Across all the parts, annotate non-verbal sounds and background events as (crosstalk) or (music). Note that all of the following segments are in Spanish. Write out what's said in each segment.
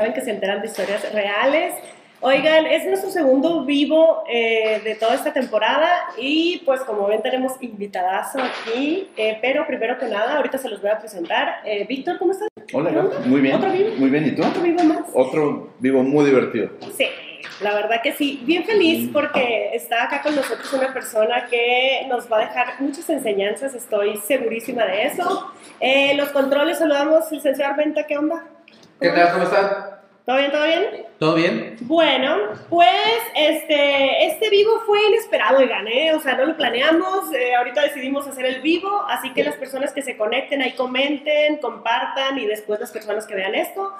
saben que se enteran de historias reales. Oigan, es nuestro segundo vivo eh, de toda esta temporada y pues como ven tenemos invitadazo aquí, eh, pero primero que nada, ahorita se los voy a presentar. Eh, Víctor, ¿cómo estás? Hola, muy bien. ¿Otro vivo? Muy bien, ¿y tú? ¿Otro vivo más? Otro vivo muy divertido. Sí, la verdad que sí. Bien feliz porque está acá con nosotros una persona que nos va a dejar muchas enseñanzas, estoy segurísima de eso. los controles, saludamos, licenciado Venta, ¿qué onda? ¿Qué tal? ¿Cómo están? ¿Todo bien? ¿Todo bien? ¿Todo bien? Bueno, pues este, este vivo fue inesperado, oigan, ¿eh? O sea, no lo planeamos, eh, ahorita decidimos hacer el vivo, así que las personas que se conecten ahí comenten, compartan y después las personas que vean esto,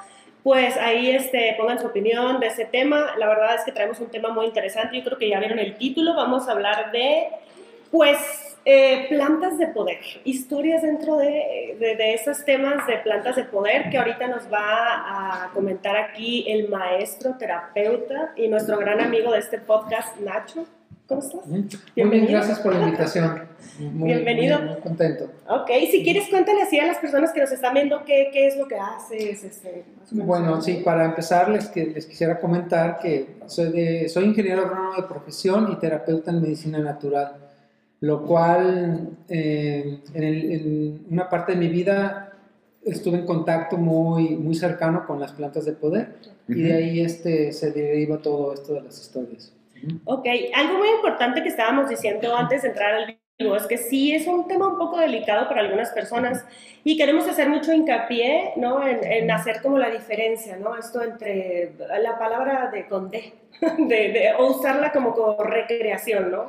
pues ahí este, pongan su opinión de ese tema. La verdad es que traemos un tema muy interesante, yo creo que ya vieron el título, vamos a hablar de, pues, eh, plantas de poder, historias dentro de, de, esos temas de plantas de poder que ahorita nos va a comentar aquí el maestro terapeuta y nuestro gran amigo de este podcast, Nacho. ¿Cómo estás? Muy bien, gracias por la invitación. Bienvenido. Muy, contento. Ok, si quieres cuéntale así a las personas que nos están viendo qué, qué es lo que haces. Este, bueno, sí, para empezar les, les quisiera comentar que soy, de, soy ingeniero agrónomo de profesión y terapeuta en medicina natural lo cual eh, en, una parte de mi vida estuve en contacto muy, muy cercano con las plantas de poder y de ahí este, se deriva todo esto de las historias. Ok, algo muy importante que estábamos diciendo antes de entrar al video es que sí es un tema un poco delicado para algunas personas y queremos hacer mucho hincapié ¿no? en, hacer como la diferencia, ¿no? esto entre la palabra de conde, (laughs) de, o usarla como, como recreación, ¿no?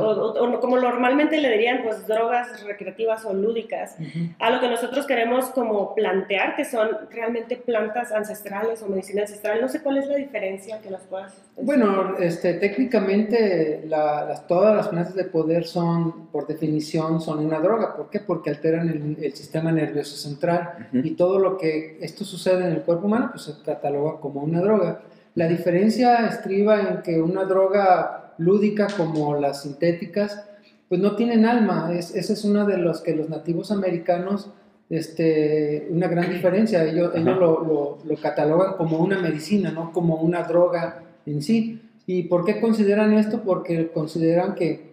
O, como normalmente le dirían, pues drogas recreativas o lúdicas, a lo que nosotros queremos como plantear, que son realmente plantas ancestrales o medicina ancestral. No sé cuál es la diferencia que las puedas Bueno, este, técnicamente las, todas las plantas de poder son, por definición, son una droga. ¿Por qué? Porque alteran el, sistema nervioso central y todo lo que esto sucede en el cuerpo humano, pues se cataloga como una droga. La diferencia estriba en que una droga lúdica como las sintéticas, pues no tienen alma. Es, esa es una de los que los nativos americanos, este, una gran diferencia. Ellos, ellos lo, lo, catalogan como una medicina, no como una droga en sí. ¿Y por qué consideran esto? Porque consideran que,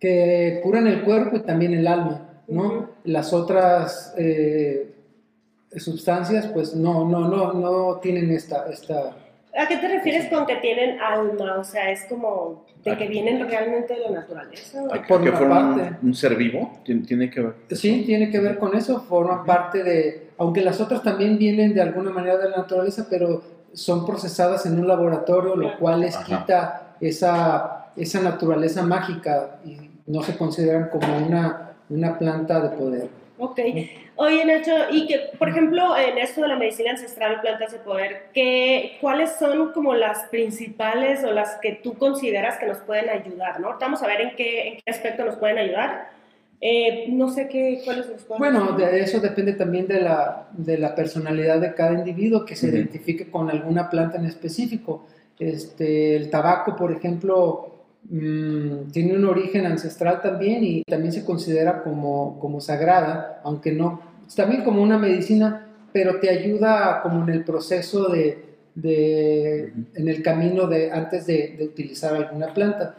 que curan el cuerpo y también el alma, ¿no? Las otras eh, sustancias, pues no, no, no, no tienen esta, esta ¿A qué te refieres con que tienen alma? O sea, es como de que vienen realmente de la naturaleza. Por que forman un, ser vivo, tiene que ver. Sí, tiene que ver con eso, forman parte de, aunque las otras también vienen de alguna manera de la naturaleza, pero son procesadas en un laboratorio, lo cual les quita esa, esa naturaleza mágica y no se consideran como una, una planta de poder. Ok. Oye, Nacho, y que, por ejemplo, en esto de la medicina ancestral, plantas de poder, ¿qué, ¿cuáles son como las principales o las que tú consideras que nos pueden ayudar? ¿no? Vamos a ver en qué, en qué aspecto nos pueden ayudar. Eh, no sé qué, cuáles nos pueden Bueno, de eso depende también de la, de la personalidad de cada individuo que se identifique con alguna planta en específico. Este, el tabaco, por ejemplo, Mm, tiene un origen ancestral también y también se considera como, como sagrada, aunque no, también como una medicina, pero te ayuda como en el proceso de, de en el camino de antes de, de, utilizar alguna planta.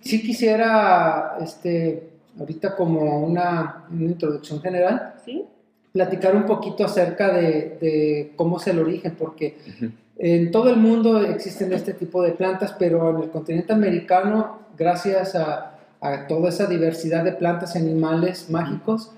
Si quisiera, este, ahorita como una, una introducción general, ¿Sí? platicar un poquito acerca de, de, cómo es el origen, porque en todo el mundo existen este tipo de plantas, pero en el continente americano, gracias a, toda esa diversidad de plantas y animales mágicos,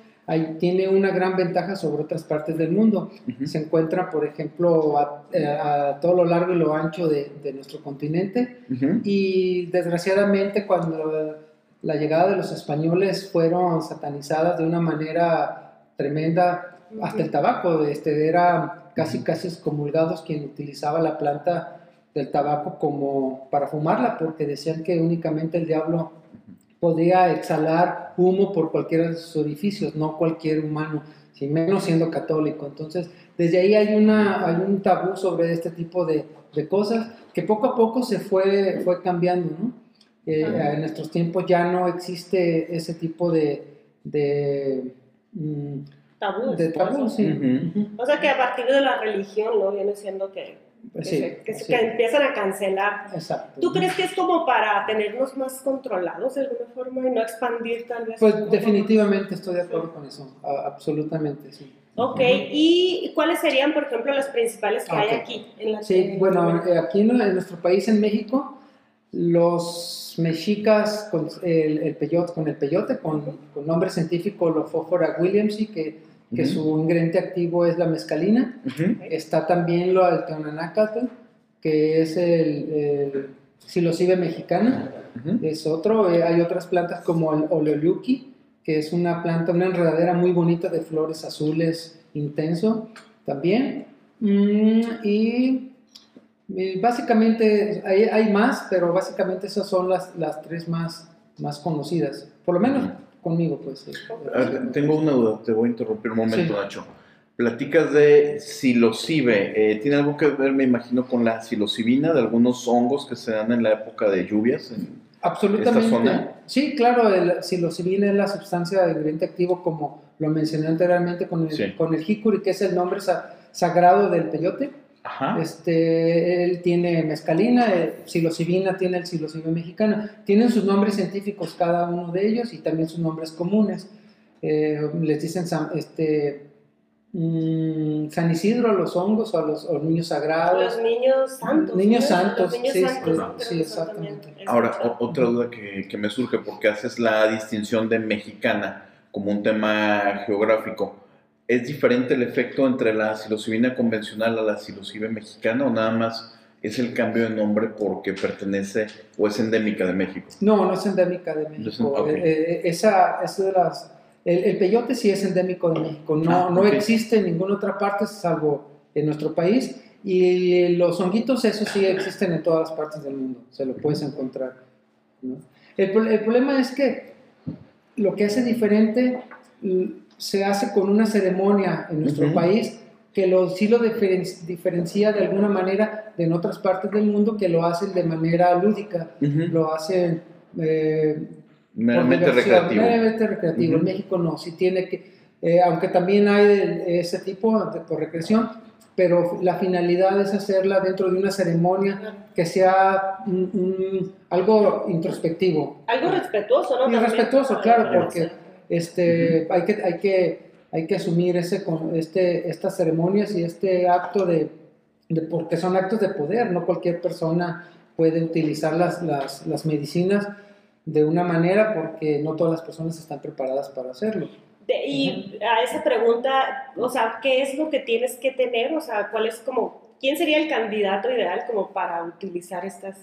tiene una gran ventaja sobre otras partes del mundo. Se encuentra, por ejemplo, a, todo lo largo y lo ancho de, nuestro continente. Y desgraciadamente, cuando la llegada de los españoles fueron satanizadas de una manera tremenda, hasta el tabaco, este, era casi casi excomulgados quien utilizaba la planta del tabaco como para fumarla, porque decían que únicamente el diablo podía exhalar humo por cualquiera de sus orificios, no cualquier humano, sin menos siendo católico. Entonces, desde ahí hay, una, hay un tabú sobre este tipo de, de cosas que poco a poco se fue, fue cambiando, ¿no? Eh, en nuestros tiempos ya no existe ese tipo de, de mm, tabús. de tabú, sí. Ujú. Ujú. O sea que a partir de la religión, ¿no? Viene siendo que, Pues que sí, se- que, sí. que empiezan a cancelar. Exacto. ¿Tú crees que es como para tenernos más controlados de alguna forma y no expandir tal vez? Pues definitivamente estoy de acuerdo con eso, a- absolutamente, sí. Ok, ¿y cuáles serían, por ejemplo, las principales que hay Ok. aquí? En la Sí, en bueno, eh, aquí en, en nuestro país, en México, los mexicas con el, el peyote, con el peyote, con, con nombre científico Lophophora williamsi, que, que su ingrediente activo es la mescalina. Ujú. Está también lo del teonanácatl, que es el, el psilocibe mexicana, es otro. Eh, hay otras plantas como el oleoliuqui, que es una planta, una enredadera muy bonita de flores azules intenso también. Mm, y, y básicamente hay, hay más, pero básicamente esas son las, las tres más, más conocidas. Por lo menos. Conmigo, pues. tengo una duda, te voy a interrumpir un momento, Sí. Nacho. Platicas de eh, ¿tiene algo que ver, me imagino, con la psilocibina de algunos hongos que se dan en la época de lluvias? En- Absolutamente. esta zona? Sí, claro, el psilocibina es la sustancia de ingrediente activo, como lo mencioné anteriormente con el, Sí. con el jicuri, que es el nombre sa- sagrado del peyote. Ajá. Este, él tiene mescalina, eh, psilocibina tiene el psilocibe mexicana. Tienen sus nombres científicos cada uno de ellos y también sus nombres comunes. Eh, les dicen San, este, mm, San Isidro a los hongos o a los, niños sagrados. Los niños santos. Niños santos, Los niños sí, santos, sí, sí, exactamente. Ahora, o- otra duda que, que me surge, porque haces la distinción de mexicana como un tema geográfico. ¿Es diferente el efecto entre la psilocibina convencional a la psilocibe mexicana o nada más es el cambio de nombre porque pertenece o es endémica de México? No, no es endémica de México. Eh, eh, esa es de las. El, el peyote sí es endémico de México. No, Ah, no existe en ninguna otra parte salvo en nuestro país. Y los honguitos, eso sí existen en todas las partes del mundo. Se lo puedes encontrar. ¿no? El, pro- el problema es que lo que hace diferente se hace con una ceremonia en nuestro Ujú. país que lo, sí lo diferen- diferencia de alguna manera de en otras partes del mundo que lo hacen de manera lúdica lo hacen eh, Meramente recreativo. meramente recreativo. En Ujú. México no, sí tiene que, eh, aunque también hay de- ese tipo de, por recreación, pero la finalidad es hacerla dentro de una ceremonia que sea un- un- algo introspectivo. Algo respetuoso, ¿no? Y respetuoso, claro, porque. Este, hay, que, hay, que, hay que asumir ese, este, estas ceremonias y este acto de, de- porque son actos de poder, no cualquier persona puede utilizar las, las, las medicinas de una manera porque no todas las personas están preparadas para hacerlo. De- y a esa pregunta, o sea, ¿qué es lo que tienes que tener? O sea, ¿cuál es como, quién sería el candidato ideal como para utilizar estas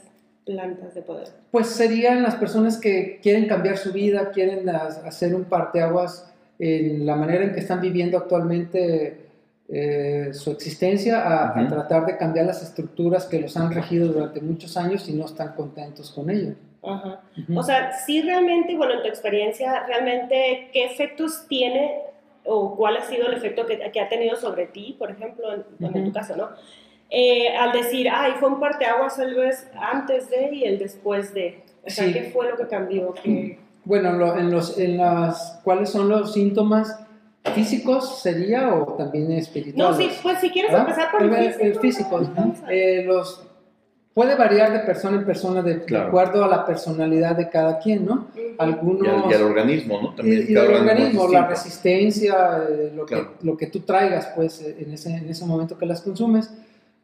plantas de poder? Pues serían las personas que quieren cambiar su vida, quieren ha- hacer un parteaguas en la manera en que están viviendo actualmente eh, su existencia, a, a Ujú. tratar de cambiar las estructuras que los han regido durante muchos años y no están contentos con ello. Ajá. Ujú. O sea, sí realmente, bueno, en tu experiencia, realmente, ¿qué efectos tiene o cuál ha sido el efecto que, que ha tenido sobre ti, por ejemplo, en, en tu caso, ¿no? Eh, al decir, ay, fue un parteaguas tal vez antes de y el después de. O sea, Sí. ¿qué fue lo que cambió? ¿Qué- Bueno, lo- en los, en las, ¿cuáles son los síntomas físicos sería o también No, espirituales? sí, pues si quieres ¿Ah? empezar por el físico. el físico, ¿no? Eh, los, puede variar de persona en persona de, de Claro. acuerdo a la personalidad de cada quien, ¿no? Algunos... Y al, y al organismo, ¿no? y, También y cada el organismo la resistencia, eh, lo, Claro. que, lo que tú traigas pues en ese, en ese momento que las consumes,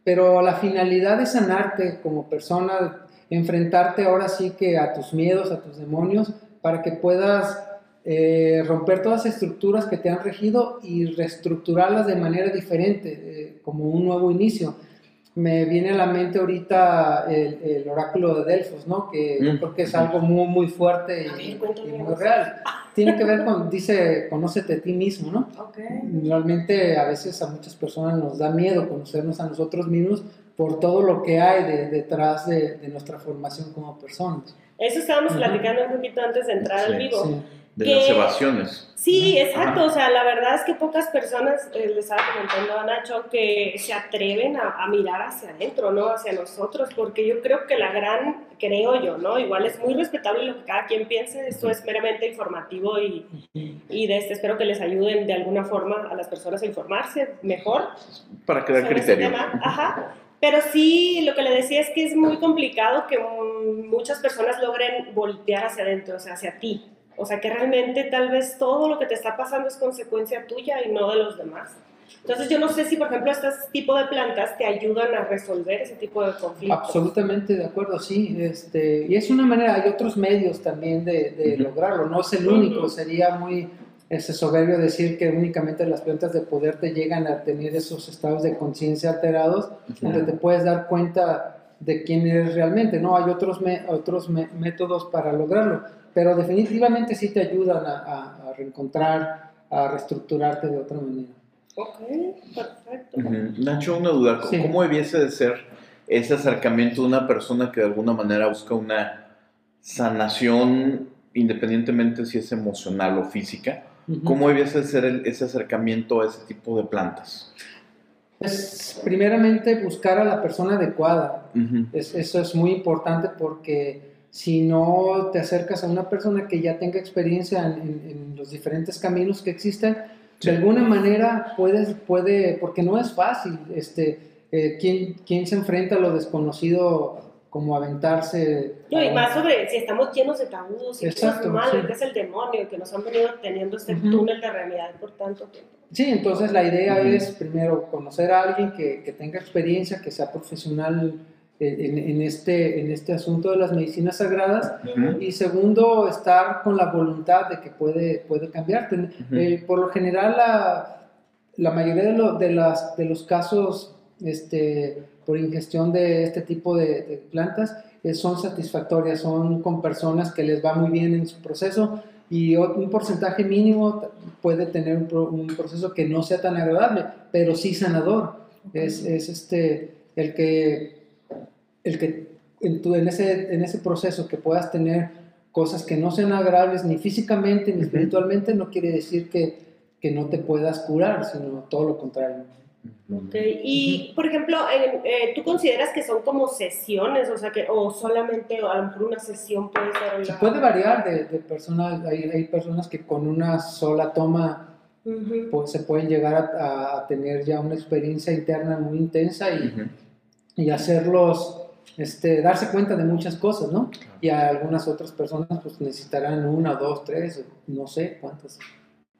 pero la finalidad es sanarte como persona, enfrentarte ahora sí que a tus miedos, a tus demonios, para que puedas eh, romper todas las estructuras que te han regido y reestructurarlas de manera diferente, eh, como un nuevo inicio. Me viene a la mente ahorita el, el oráculo de Delfos, ¿no? Que yo Mm. creo que es algo muy, muy fuerte y, muy real. Tiene que ver con, dice, conócete a ti mismo, ¿no? Ok. Realmente a veces a muchas personas nos da miedo conocernos a nosotros mismos por todo lo que hay de- detrás de, de nuestra formación como personas. Eso estábamos platicando un poquito antes de entrar al vivo. Sí. De que- las evasiones. Sí, Ajá. exacto. O sea, la verdad es que pocas personas, eh, les estaba comentando a Nacho, que se atreven a, a mirar hacia adentro, ¿no? Hacia nosotros, porque yo creo que la gran, creo yo, ¿no? Igual es muy respetable lo que cada quien piense, esto es meramente informativo y, y de este espero que les ayuden de alguna forma a las personas a informarse mejor Para crear ese criterio. Ajá. Pero sí, lo que le decía es que es muy complicado que muchas personas logren voltear hacia adentro, o sea, hacia ti. O sea, que realmente tal vez todo lo que te está pasando es consecuencia tuya y no de los demás. Entonces, yo no sé si, por ejemplo, este tipo de plantas te ayudan a resolver ese tipo de conflictos. Absolutamente de acuerdo, sí. Este, y es una manera, hay otros medios también de, lograrlo, no es el único, sería muy ese soberbio decir que únicamente las plantas de poder te llegan a tener esos estados de conciencia alterados, donde te puedes dar cuenta de quién eres realmente, ¿no? Hay otros, me- otros me- métodos para lograrlo, pero definitivamente sí te ayudan a, a- a reencontrar, a reestructurarte de otra manera. Ok, perfecto. Ujú. Nacho, una duda. ¿Cómo, Sí. cómo debiese de ser ese acercamiento de una persona que de alguna manera busca una sanación, independientemente si es emocional o física? ¿Cómo debiese de ser el- ese acercamiento a ese tipo de plantas? Pues primeramente buscar a la persona adecuada. Es- eso es muy importante porque si no te acercas a una persona que ya tenga experiencia en, en- en los diferentes caminos que existen, Sí. de alguna manera puedes, puede, porque no es fácil, este, eh, ¿quién, quién se enfrenta a lo desconocido como aventarse? No, y más sobre si estamos llenos de tabús y Exacto, cosas malas, sí. que es el demonio, que nos han venido teniendo este Ujú. túnel de realidad por tanto tiempo. Sí, entonces la idea Ujú. es primero conocer a alguien que, que tenga experiencia, que sea profesional en, en este, en este asunto de las medicinas sagradas Ujú. Y segundo, estar con la voluntad de que puede, puede cambiarte. Ujú. Eh, por lo general, la, la mayoría de, lo- de las, de los casos este, por ingestión de este tipo de, de plantas eh, son satisfactorias, son con personas que les va muy bien en su proceso y un porcentaje mínimo puede tener un, pro- un proceso que no sea tan agradable, pero sí sanador. Es, es este, el que, el que en, tu- en, ese, en ese proceso que puedas tener cosas que no sean agradables ni físicamente ni Ujú. espiritualmente, no quiere decir que, que no te puedas curar, sino todo lo contrario. Ok, Y, por ejemplo, eh, ¿tú consideras que son como sesiones? O sea, que o solamente o a lo mejor una sesión puede ser... Se puede variar de, de personas, hay, hay personas que con una sola toma Ujú. pues, se pueden llegar a, a tener ya una experiencia interna muy intensa y, y hacerlos, este, darse cuenta de muchas cosas, ¿no? Y a algunas otras personas pues necesitarán una, dos, tres, no sé cuántas.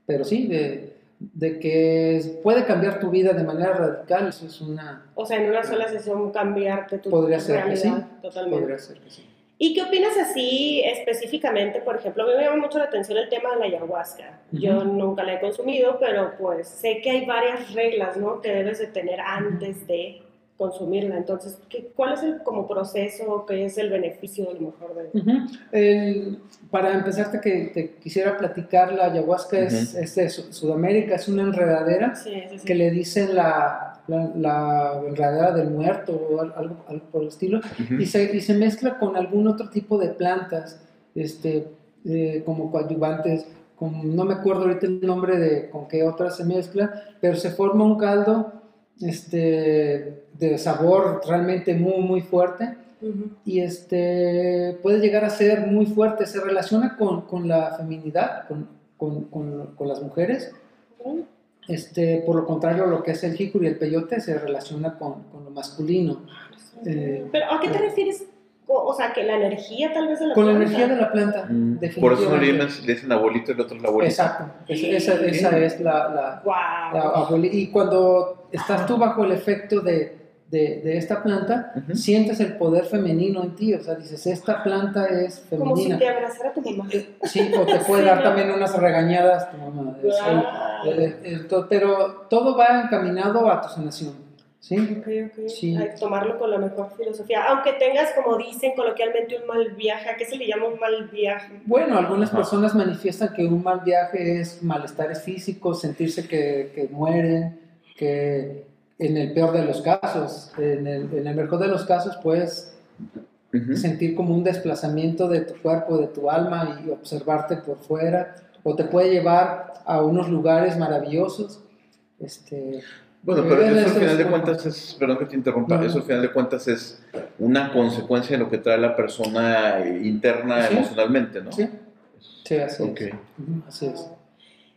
Pero sí, de, de que puede cambiar tu vida de manera radical, eso es una... O sea, en una sola sesión cambiarte tu Podría ser que sí, totalmente. Podría ser que sí. ¿Y qué opinas así específicamente? Por ejemplo, a mí me llama mucho la atención el tema de la ayahuasca. Yo Ujú. nunca la he consumido, pero pues sé que hay varias reglas, ¿no? Que debes de tener antes de consumirla. Entonces, ¿qué, ¿cuál es el como proceso? ¿Qué es el beneficio a lo mejor de...? Ujú. El- para empezarte que te quisiera platicar, la ayahuasca es, Ujú. es de Su- Sudamérica, es una enredadera Sí, sí, sí. que le dicen la, la, la enredadera del muerto o al- algo, algo por el estilo, y, se, y se mezcla con algún otro tipo de plantas, este, eh, como coadyuvantes, con, no me acuerdo ahorita el nombre de con qué otras se mezcla, pero se forma un caldo este, de sabor realmente muy, muy fuerte y este, puede llegar a ser muy fuerte, se relaciona con, con la feminidad, con, con, con, las mujeres. Este, por lo contrario, lo que es el jícuri y el peyote se relaciona con, con lo masculino. Eh, Pero ¿a qué te refieres? O sea, que la energía tal vez de la Con la planta. energía de la planta, Mm. Por eso no le dicen abuelito y el otro es la abuelita. Exacto, es- esa, esa es la, la, Wow. la abueli- Y cuando estás tú bajo el efecto de, de, de esta planta, sientes el poder femenino en ti, o sea, dices, esta planta es Como si femenina. te abrazara tu mamá. Sí, o te puede Sí, dar ¿no? también unas regañadas tu mamá. el- el- el- pero todo va encaminado a tu sanación, ¿sí? Ok, ok. Sí. Hay que tomarlo con la mejor filosofía. Aunque tengas, como dicen coloquialmente, un mal viaje. ¿A qué se le llama un mal viaje? Bueno, algunas Ajá. personas manifiestan que un mal viaje es malestares físicos, sentirse que, que mueren, que en el peor de los casos, en el, en el mejor de los casos, pues Ujú. sentir como un desplazamiento de tu cuerpo, de tu alma y observarte por fuera, o te puede llevar a unos lugares maravillosos. Este, Bueno, pero eso es- al final de es- cuentas es, perdón que te interrumpa, No, eso al final de cuentas es una consecuencia de lo que trae la persona interna Sí. emocionalmente, ¿no? sí, sí, así es. Así es.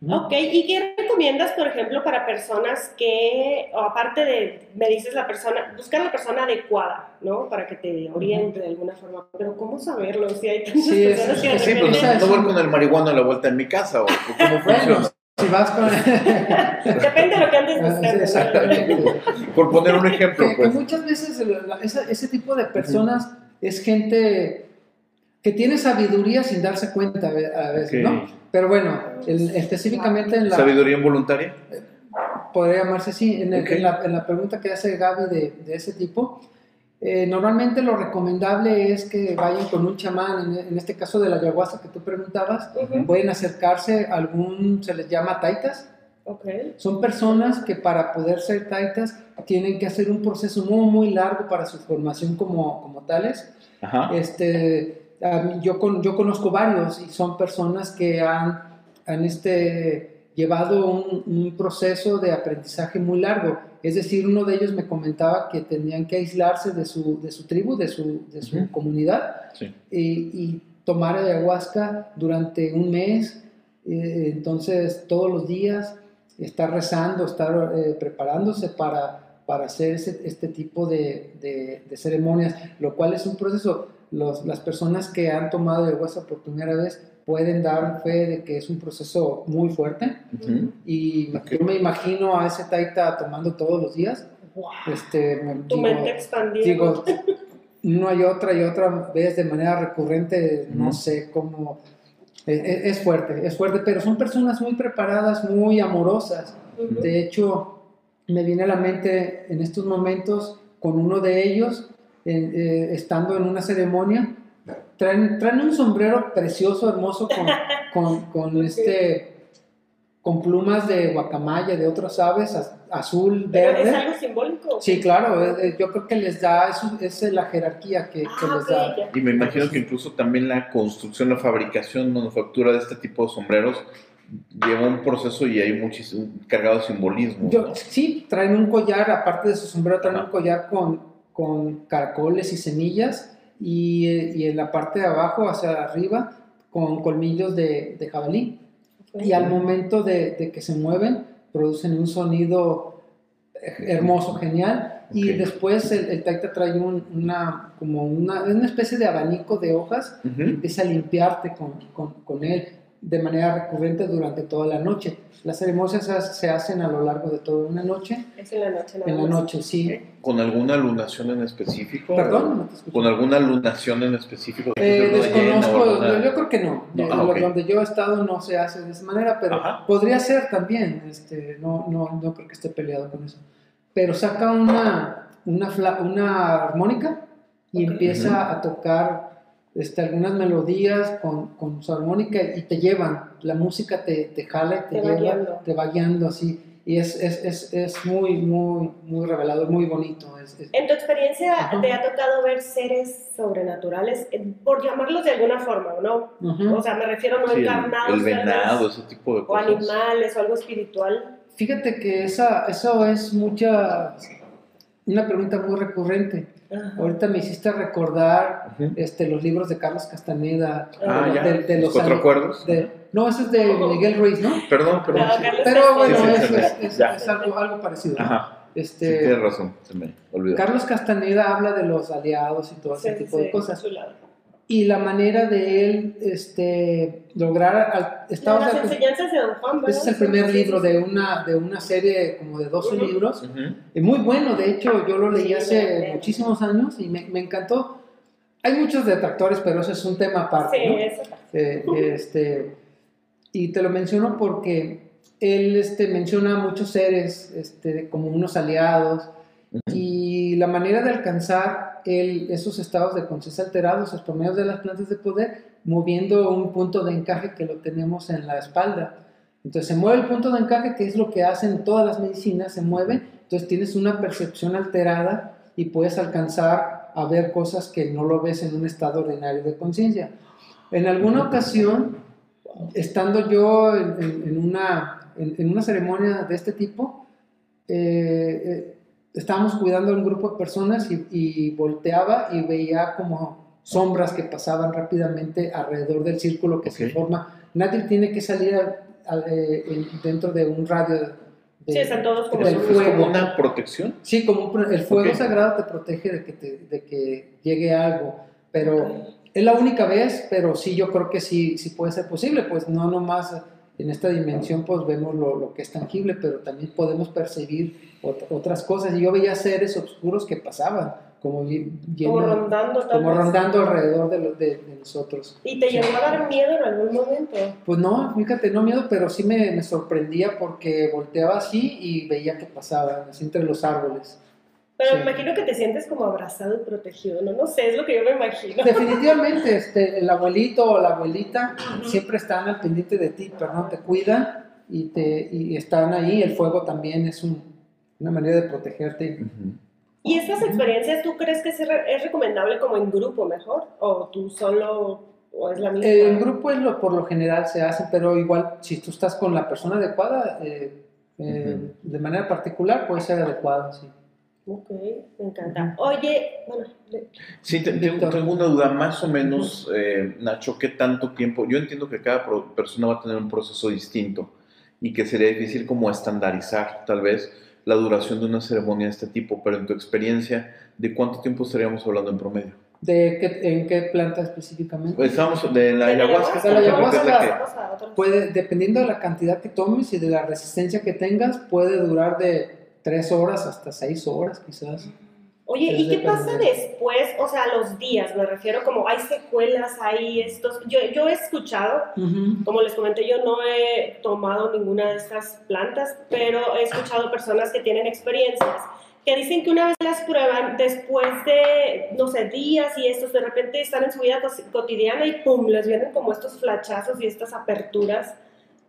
Ok, ¿y qué recomiendas, por ejemplo, para personas que, o aparte de, me dices la persona, buscar la persona adecuada, ¿no? Para que te oriente de alguna forma, pero ¿cómo saberlo? Si hay tantas Sí, es- personas que de Sí, pues Esa no, es no voy con el marihuano a la vuelta en mi casa, o, cómo Bueno, funciona. Si vas con... (laughs) Depende de lo que andes Sí, buscando. Exactamente. Por poner un ejemplo, que, que pues. muchas veces el- la- esa- ese tipo de personas es gente que tiene sabiduría sin darse cuenta a ve- a veces, Ok. ¿no? Pero bueno, el- específicamente en la... ¿Sabiduría involuntaria? podría llamarse así, en, el- Ok. en la, en la pregunta que hace Gaby de, de ese tipo, eh, normalmente lo recomendable es que vayan con un chamán, en, en este caso de la ayahuasca que tú preguntabas, pueden acercarse a algún, se les llama taitas, son personas que para poder ser taitas tienen que hacer un proceso muy, muy largo para su formación como, como tales. Ajá. Este, mí- yo, con, yo conozco varios y son personas que han, han este, llevado un, un proceso de aprendizaje muy largo. Es decir, uno de ellos me comentaba que tenían que aislarse de su, de su tribu, de su, de su comunidad Sí. y, y tomar ayahuasca durante un mes. eh, entonces, todos los días, estar rezando, estar eh, preparándose para, para hacer ese- este tipo de, de- de ceremonias, lo cual es un proceso. Los- las personas que han tomado ayahuasca por primera vez pueden dar fe de que es un proceso muy fuerte Ujú. y Ok. yo me imagino a ese taita tomando todos los días. Wow. Este, me- Tu digo, mente expandida. digo, (laughs) una y otra y otra vez de manera recurrente, no Ujú. sé cómo. e- e- Es, fuerte, es fuerte, pero son personas muy preparadas, muy amorosas. Ujú. De hecho, me viene a la mente en estos momentos con uno de ellos, en- eh, estando en una ceremonia, traen, traen un sombrero precioso, hermoso, con, (laughs) con, con este con plumas de guacamaya, de otras aves, az- azul, Pero verde. es algo simbólico. Sí, claro, eh, eh, yo creo que les da, eso es la jerarquía que, que Ah, les ok, da. Y me imagino que incluso también la construcción, la fabricación, manufactura de este tipo de sombreros lleva un proceso y hay muchísimo cargado de simbolismo. Yo, ¿no? sí, traen un collar, aparte de su sombrero, traen Ajá. un collar con, con caracoles y semillas, y, y en la parte de abajo, hacia arriba, con colmillos de, de jabalí. Y al momento de, de que se mueven, producen un sonido hermoso, genial. Y Ok. después el, el taita trae un- una, como una, una especie de abanico de hojas y Ujú. empieza a limpiarte con, con, con él de manera recurrente durante toda la noche. Las ceremonias se- hacen a lo largo de toda una noche. Es en la noche En la noche, sí. ¿Con alguna lunación en específico? Perdón, no te escucho. ¿Con alguna lunación en específico? Eh, desconozco, alguna- yo, yo creo que no. No, Eh, ah, lo- ok. Donde yo he estado no se hace de esa manera, pero Ajá. podría ser también. Este, no, no, no creo que esté peleado con eso. Pero saca una, una, fla- una armónica y Ok. empieza Ujú. a tocar este, algunas melodías con, con su armónica y te llevan. La música te, te jala y te, Te va lleva, guiando. te va guiando así. Y es, es, es, es muy, muy, muy revelador, muy bonito. Es, es- En tu experiencia, Ajá. ¿te ha tocado ver seres sobrenaturales, por llamarlos de alguna forma, o no? Ujú. O sea, me refiero no Sí, encarnados, el venado, ese tipo de o cosas. animales, o algo espiritual. Fíjate que esa, eso es mucha, una pregunta muy recurrente. Ajá. Ahorita me hiciste recordar este, los libros de Carlos Castaneda. Ah, de- ya. de- de los los cuatro años- acuerdos. de- no, ese es de Miguel Ruiz, ¿no? Perdón, perdón. No, sí. Carlos Pero bueno, Sí, sí, es, es- algo, algo parecido. Ajá. Sí, Este, tienes razón, se me olvidó. Carlos Castaneda habla de los aliados y todo ese tipo sí, de cosas. Y la manera de él este, lograr... al- estaba- Las enseñanzas de Don Juan, ¿verdad? ese es el primer libro sí. de una, de una serie como de 12 Ujú. libros. Y muy bueno, de hecho, yo lo leí Sí, hace muchísimos años y me, me encantó. Hay muchos detractores, pero eso es un tema aparte. Sí, ¿no? eso. Eh, este, y te lo menciono porque él este, menciona a muchos seres este, como unos aliados y la manera de alcanzar el- esos estados de conciencia alterados es por medio de las plantas de poder, moviendo un punto de encaje que lo tenemos en la espalda. Entonces se mueve el punto de encaje, que es lo que hacen todas las medicinas, se mueve, entonces tienes una percepción alterada y puedes alcanzar a, ver cosas que no lo ves en un estado ordinario de conciencia. En alguna ocasión, estando yo en, una, en una ceremonia de este tipo, eh, eh, estábamos cuidando a un grupo de personas y, y volteaba y veía como sombras que pasaban rápidamente alrededor del círculo que se Ok. forma. Nadie tiene que salir a- a- en- dentro de un radio de, Sí, están todos como del ¿Es fuego. como una protección? Sí, como un el fuego Ok. sagrado te protege de que, te- de que llegue algo, pero es la única vez, pero sí yo creo que sí, sí puede ser posible, pues no nomás en esta dimensión pues vemos lo, lo que es tangible, pero también podemos percibir otras cosas. Y yo veía seres oscuros que pasaban, como, vi- Como rondando como rondando alrededor de, lo- de- de nosotros. ¿Y te llegó a dar miedo en algún momento? Pues no, fíjate, no miedo, pero sí me, me sorprendía porque volteaba así y veía que pasaban, así entre los árboles. Pero Sí. me imagino que te sientes como abrazado y protegido, ¿no? No sé, es lo que yo me imagino. Definitivamente, este, el abuelito o la abuelita Ujú. siempre están al pendiente de ti, perdón, te cuidan y, te, y están ahí. El fuego también es un- una manera de protegerte. ¿Y estas experiencias tú crees que es, re- es recomendable como en grupo mejor? ¿O tú solo, o es la misma? En grupo es lo, por lo general se hace, pero igual si tú estás con la persona adecuada, eh, eh, de manera particular puede ser adecuado, sí. Ok, me encanta. Oye, bueno, Sí, te- tengo, una duda, más o menos, eh, Nacho, ¿qué tanto tiempo? Yo entiendo que cada persona va a tener un proceso distinto y que sería difícil como estandarizar, tal vez, la duración de una ceremonia de este tipo, pero en tu experiencia, ¿de cuánto tiempo estaríamos hablando en promedio? ¿De qué, ¿En qué planta específicamente? Pues estábamos de la de la ayahuasca, la que. Puede, dependiendo de la cantidad que tomes y de la resistencia que tengas, puede durar de 3 horas hasta 6 horas quizás. Oye, ¿y qué pasa después? O sea, los días, me refiero como hay secuelas, hay estos... Yo, yo he escuchado, como les comenté, yo no he tomado ninguna de estas plantas, pero he escuchado personas que tienen experiencias que dicen que una vez las prueban, después de, no sé, días y estos, de repente están en su vida cotidiana y pum, les vienen como estos flachazos y estas aperturas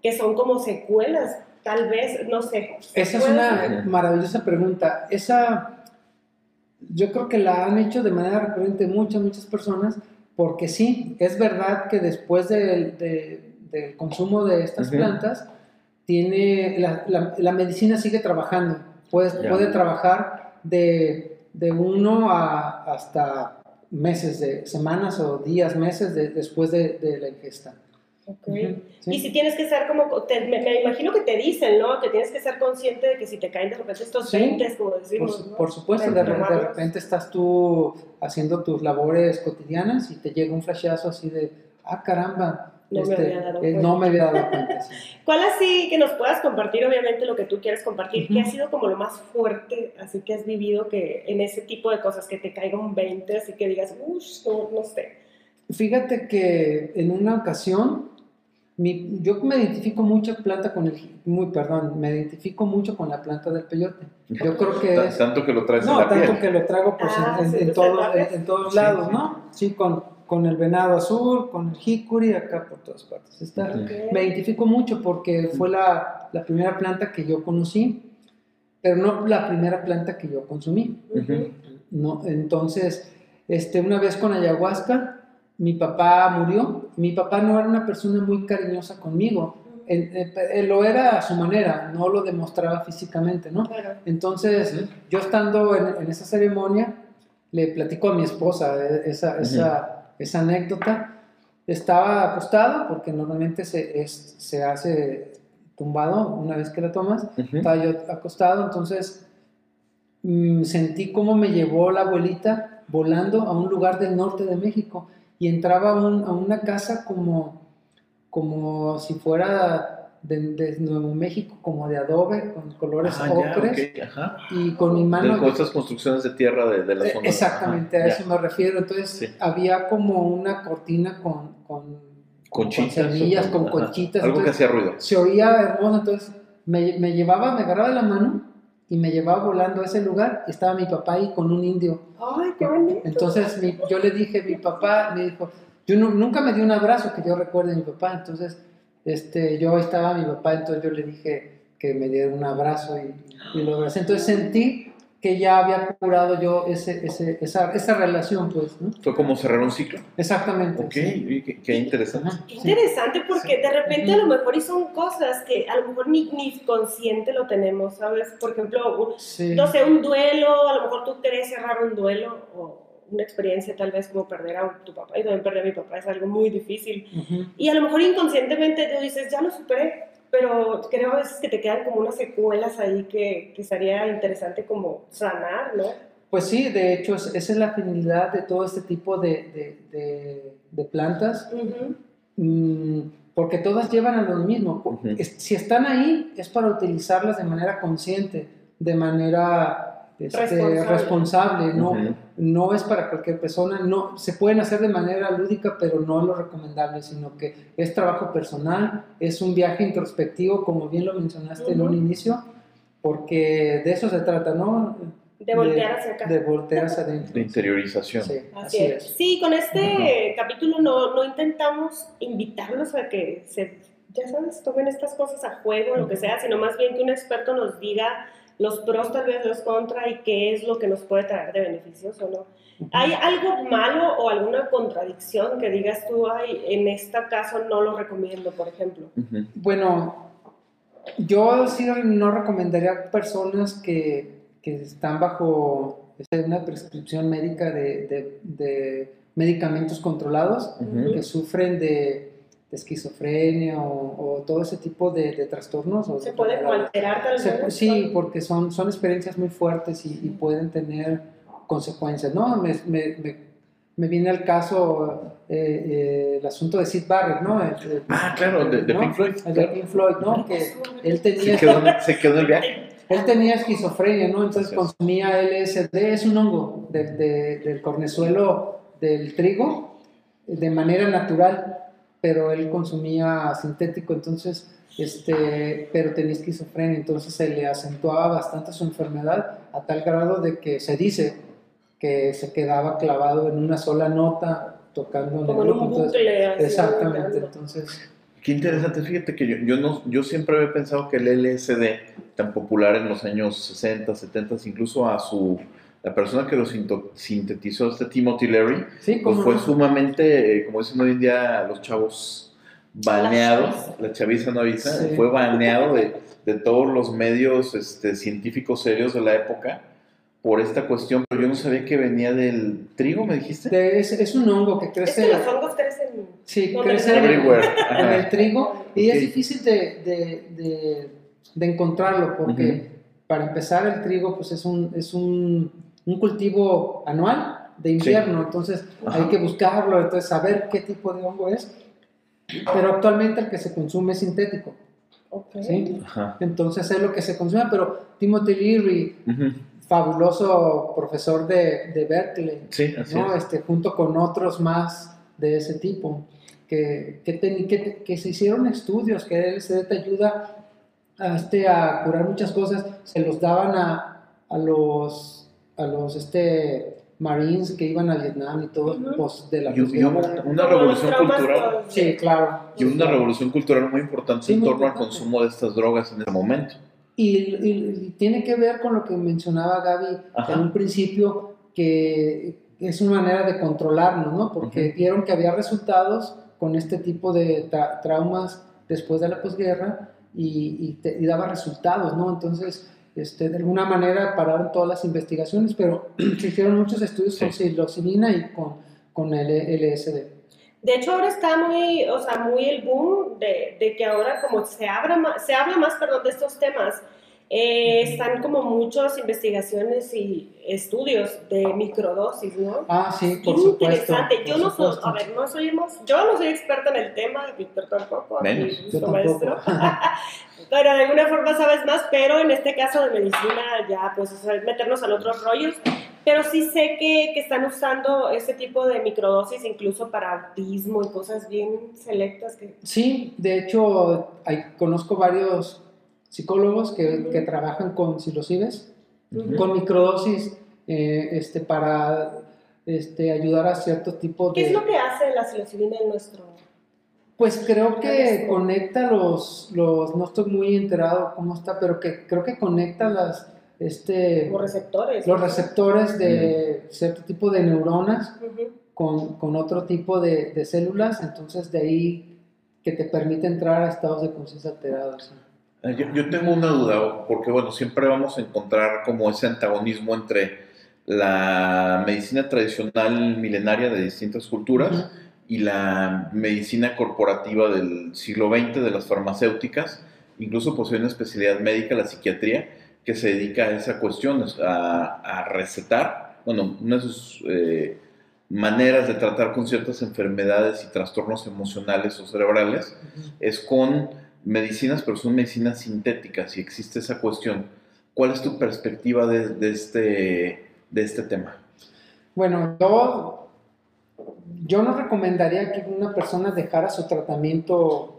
que son como secuelas, tal vez, no sé. Esa es una maravillosa pregunta. Esa, yo creo que la han hecho de manera recurrente muchas, muchas personas, porque sí, es verdad que después del, de- del consumo de estas plantas, tiene, la, la- la medicina sigue trabajando. Puedes, puede trabajar de, de uno a, hasta meses, de semanas o días, meses de- después de, de la ingesta. Ok. Ujú, sí. Y si tienes que ser como, te- me, me imagino que te dicen, ¿no? Que tienes que ser consciente de que si te caen de repente estos Sí. 20, como Por, decimos, su- ¿no? por supuesto, de, de repente estás tú haciendo tus labores cotidianas y te llega un flashazo así de, ah, caramba, No me había dado eh, cuenta. no me había dado cuenta. (laughs) sí. ¿Cuál así que nos puedas compartir, obviamente, lo que tú quieres compartir? Ujú. ¿Qué ha sido como lo más fuerte, así que has vivido que en ese tipo de cosas, que te caiga un 20, así que digas, uff, no, no sé. Fíjate que en una ocasión, mi- yo me identifico mucho planta con el, muy, perdón, me identifico mucho con la planta del peyote. Yo creo que es... Tanto que lo traes en No, la tanto piel. que lo traigo pues, Ah, en, en- sí, en todos, tatuajes. en, en todos Sí, lados, sí. ¿no? Sí, con, con el venado azul, con el jicuri, acá por todas partes. Está. Me identifico mucho porque fue la, la primera planta que yo conocí, pero no la primera planta que yo consumí. No, entonces, este, una vez con ayahuasca, mi papá murió. Mi papá no era una persona muy cariñosa conmigo. Él, él- él lo era a su manera, no lo demostraba físicamente, ¿no? Claro. Entonces, yo estando en, en esa ceremonia, le platico a mi esposa eh, esa, esa, esa anécdota. Estaba acostado, porque normalmente se, es- se hace tumbado una vez que la tomas. Estaba yo acostado, entonces mm, sentí cómo me llevó la abuelita volando a un lugar del norte de México y entraba a, un- a una casa como, como si fuera de, de Nuevo México, como de adobe, con colores Ah, ya, ocres ok, ajá. y con mi mano... con estas construcciones de tierra de, de la Eh, zona. Exactamente, Ajá, a ya. eso me refiero. Entonces Sí. había como una cortina con, con, con Conchitas. semillas, o con conchitas. Algo que entonces, hacía ruido. se oía hermoso, entonces me, me llevaba, me agarraba de la mano y me llevaba volando a ese lugar y estaba mi papá ahí con un indio. Ay, qué bonito. Entonces mi- yo le dije, mi papá me dijo, yo nu- nunca me dio un abrazo que yo recuerde a mi papá, entonces este, yo estaba mi papá, entonces yo le dije que me diera un abrazo y, y lo abracé. Entonces sentí que ya había curado yo ese, ese, esa, esa relación, pues, ¿no? Fue como cerrar un ciclo. Exactamente. Ok, sí. qué, qué interesante. Ajá, Qué sí. interesante porque de repente a lo mejor y son cosas que a lo mejor ni, ni consciente lo tenemos, ¿sabes? Por ejemplo, un- Sí. no sé, un duelo, a lo mejor tú querés cerrar un duelo o una experiencia tal vez como perder a tu papá y también perder a mi papá es algo muy difícil. Ujú. Y a lo mejor inconscientemente tú dices, ya lo superé, pero creo a veces que te quedan como unas secuelas ahí que, que sería interesante como sanar, ¿no? Pues sí, de hecho, es- esa es la finalidad de todo este tipo de, de, de- de plantas, mm, porque todas llevan a lo mismo. Si están ahí, es para utilizarlas de manera consciente, de manera este, Responsable. responsable, no. No es para cualquier persona, no, se pueden hacer de manera lúdica, pero no es lo recomendable, sino que es trabajo personal, es un viaje introspectivo, como bien lo mencionaste en un inicio, porque de eso se trata, ¿no? De voltear hacia acá. De voltear hacia adentro. De interiorización. Sí, Así es. Sí, con este capítulo no, no intentamos invitarlos a que se, ya sabes, tomen estas cosas a juego, lo que sea, sino más bien que un experto nos diga los pros, tal vez los contra y qué es lo que nos puede traer de beneficios o no. ¿Hay algo malo o alguna contradicción que digas tú, ay, en este caso no lo recomiendo, por ejemplo? Bueno, yo sí no recomendaría a personas que, que están bajo este, una prescripción médica de, de- de medicamentos controlados, que sufren de, de esquizofrenia o, o todo ese tipo de, de trastornos. o ¿Se de puede como alterar tal Se- vez? sí, porque son, son experiencias muy fuertes y, y pueden tener consecuencias, ¿no? Me, me- me- me viene al caso eh, eh, el asunto de Sid Barrett, ¿no? El- el- Ah, claro, de, de ¿no? Pink Floyd. El de. Pink Floyd, ¿no? Que él Se tenía, quedó, se quedó en el viaje. él tenía esquizofrenia, ¿no? Entonces consumía LSD, es un hongo de- de- del cornezuelo del trigo de manera natural, pero él consumía sintético, entonces, este, pero tenía esquizofrenia, entonces se le acentuaba bastante su enfermedad a tal grado de que se dice que se quedaba clavado en una sola nota tocando en el grupo. exactamente, entonces... Qué interesante, fíjate que yo, yo, no, yo siempre había pensado que el LSD, tan popular en los años 60, 70, incluso a su, la persona que lo sintetizó, este Timothy Leary, Sí, pues fue sumamente, eh, como dicen hoy en día los chavos, baneado, chaviza. la chaviza no avisa, Sí. fue baneado de, de todos los medios este, científicos serios de la época por esta cuestión, pero yo no sabía que venía del trigo, ¿me dijiste? de- es, es un hongo que Es crece... que los hongos crecen. Sí, Donde crece en, Everywhere. en el trigo y es difícil de, de- de- de encontrarlo porque para empezar el trigo pues es un, es un, un cultivo anual de invierno, entonces Ajá. hay que buscarlo, entonces saber qué tipo de hongo es, pero actualmente el que se consume es sintético. ¿sí? Ajá. entonces es lo que se consume, pero Timothy Leary, Ujú. fabuloso profesor de, de Berkeley, Sí, ¿no? es. este, junto con otros más de ese tipo, que, que, teni- que, que se hicieron estudios, que el LSD te ayuda a, este, a curar muchas cosas, se los daban a, a los, a los este, Marines que iban a Vietnam y todo, Ujú. pues, de la Y, y una los revolución cultural. Sí, claro. Y una revolución cultural muy importante Sí, en muy torno al importante. consumo de estas drogas en ese momento. Y, y- y tiene que ver con lo que mencionaba Gaby Ajá. en un principio, que es una manera de controlarnos, ¿no? Porque Ujú. vieron que había resultados con este tipo de tra- traumas después de la posguerra y, y te- y daba resultados, ¿no? Entonces, este, de alguna manera pararon todas las investigaciones, pero (clears throat) se hicieron muchos estudios con psilocibina y con, con el LSD. De hecho, ahora está muy, o sea, muy el boom de, de que ahora como se, abra más, se habla más, perdón, de estos temas, eh, están como muchas investigaciones y estudios de microdosis, ¿no? Ah, sí, por supuesto. interesante. por Yo no soy, supuesto. a ver, no soy, yo no soy experta en el tema, Víctor tampoco, Menos. Yo tampoco. maestro. (laughs) pero de alguna forma sabes más, pero en este caso de medicina ya, pues, o sea, meternos en otros rollos. Pero sí sé que, que están usando ese tipo de microdosis incluso para autismo y cosas bien selectas que... Sí, de hecho, hay, conozco varios psicólogos que, trabajan con psilocibes, con microdosis, eh, este, para este, ayudar a cierto tipo ¿Qué es de... lo que hace la psilocibina en nuestro...? Pues creo que conecta los, los, no estoy muy enterado cómo está, pero que creo que conecta las, este, Como receptores. los receptores de cierto tipo de neuronas con, con otro tipo de, de células, entonces de ahí que te permite entrar a estados de conciencia alterados. Yo, yo tengo una duda, porque bueno, siempre vamos a encontrar como ese antagonismo entre la medicina tradicional milenaria de distintas culturas y la medicina corporativa del siglo XX de las farmacéuticas, incluso posee una especialidad médica, la psiquiatría, que se dedica a esa cuestión, a, a recetar, bueno, una de sus eh, maneras de tratar con ciertas enfermedades y trastornos emocionales o cerebrales es con medicinas, pero son medicinas sintéticas y existe esa cuestión. ¿Cuál es tu perspectiva de, de este, de este tema? Bueno, yo, yo no recomendaría que una persona dejara su tratamiento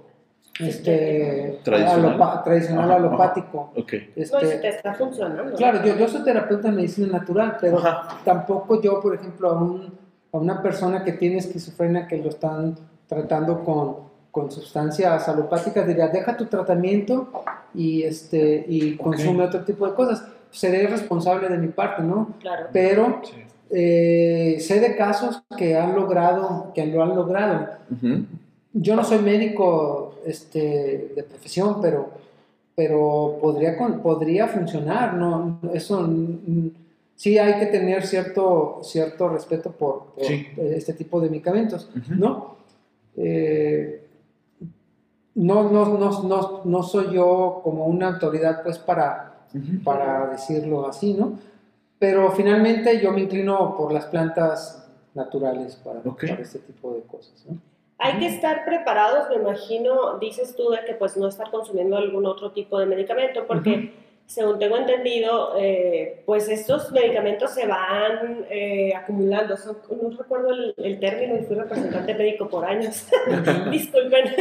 este, Tradicional. alopa- tradicional Ajá, ajá. alopático. Ok. Este, No, si te está funcionando. Claro, yo, yo soy terapeuta en medicina natural, pero Ajá. tampoco yo, por ejemplo, a, un- a una persona que tiene esquizofrenia que lo están tratando con, con sustancias alopáticas, diría, deja tu tratamiento y, este, y consume otro tipo de cosas. Seré responsable de mi parte, ¿no? Claro. Pero Sí. eh, sé de casos que han logrado, que lo han logrado. Yo no soy médico este, de profesión, pero, pero podría, podría funcionar, ¿no? Eso mm, sí hay que tener cierto, cierto respeto por, por Sí. este tipo de medicamentos. ¿no? Eh, no, no, no, no, no soy yo como una autoridad pues para, para decirlo así, ¿no? Pero finalmente yo me inclino por las plantas naturales para, este tipo de cosas, ¿no? Hay que estar preparados, me imagino, dices tú, de que pues no estar consumiendo algún otro tipo de medicamento, porque según tengo entendido, eh, pues estos medicamentos se van eh, acumulando. No recuerdo el, término y fui representante médico por años, (laughs) disculpen,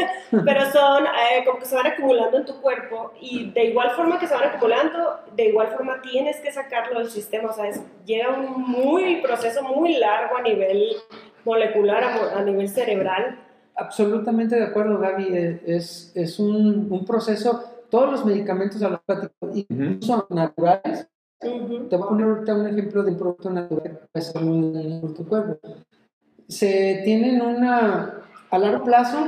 pero son eh, como que se van acumulando en tu cuerpo y de igual forma que se van acumulando, de igual forma tienes que sacarlo del sistema. O sea, es- llega un muy proceso muy largo a nivel molecular, a, nivel cerebral. Absolutamente de acuerdo, Gaby. Es, es un proceso, todos los medicamentos alopáticos, incluso naturales, Ujú. te voy a poner ahorita un ejemplo de un producto natural que puede ser muy dañino por tu cuerpo. Se tienen una, a largo plazo,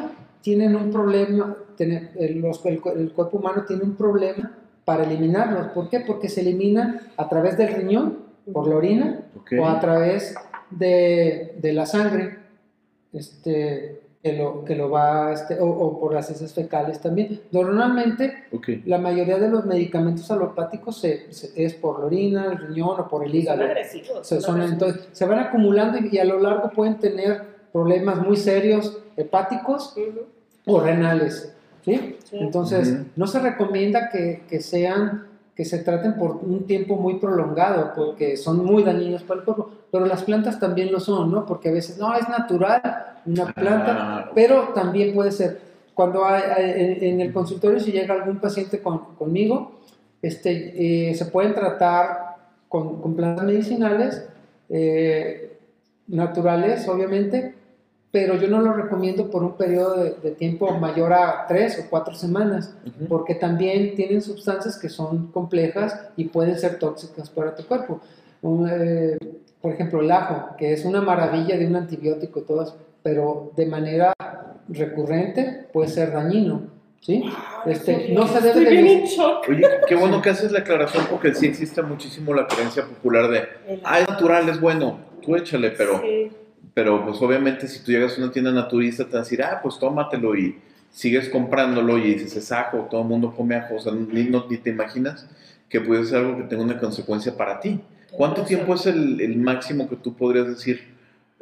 tienen un problema, los- el el cuerpo humano tiene un problema para eliminarlos. ¿Por qué? Porque se elimina a través del riñón, por la orina, Ok. o a través de, de la sangre, este, que, lo, que lo va, este, o, o por las heces fecales también. Normalmente, la mayoría de los medicamentos alopáticos se- se- es por la orina, el riñón o por el Son hígado. agresivos. Se, son son- agresivos. entonces, se van acumulando y, y a lo largo pueden tener problemas muy serios hepáticos o renales. ¿sí? Sí. Entonces, no se recomienda que, que sean que se traten por un tiempo muy prolongado porque son muy dañinos para el cuerpo, pero las plantas también lo son, ¿no? Porque a veces, no, es natural una planta, Ah, pero también puede ser, cuando hay, en el consultorio si llega algún paciente con- conmigo, este, eh, se pueden tratar con, con plantas medicinales, eh, naturales obviamente, pero yo no lo recomiendo por un periodo de, de tiempo mayor a tres o cuatro semanas, porque también tienen sustancias que son complejas y pueden ser tóxicas para tu cuerpo. Un, eh, por ejemplo, el ajo, que es una maravilla de un antibiótico y todo eso, pero de manera recurrente puede ser dañino, ¿sí? Este, no se debe Estoy de bien mez- en shock. Oye, qué bueno (laughs) que haces la aclaración porque sí existe muchísimo la creencia popular de, ah, es natural, es bueno, tú échale, pero, Sí. Pero pues obviamente si tú llegas a una tienda naturista te van a decir, ah, pues tómatelo y sigues comprándolo y dices, es ajo, todo el mundo come ajo, o sea, ni, no- ni te imaginas que puede ser algo que tenga una consecuencia para ti. ¿Cuánto tiempo es el, el máximo que tú podrías decir,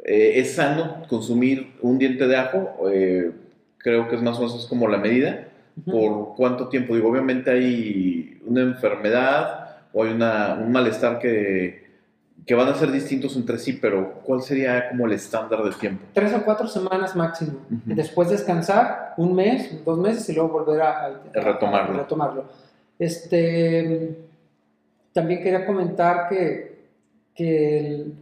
eh, es sano consumir un diente de ajo? Eh, creo que es más o menos como la medida. ¿Por cuánto tiempo? Digo, obviamente hay una enfermedad o hay una, un malestar que, que van a ser distintos entre sí, pero ¿cuál sería como el estándar de tiempo? Tres o cuatro semanas máximo. Después descansar un mes, dos meses y luego volver a, retomarlo. a retomarlo. Este, también quería comentar que, que el-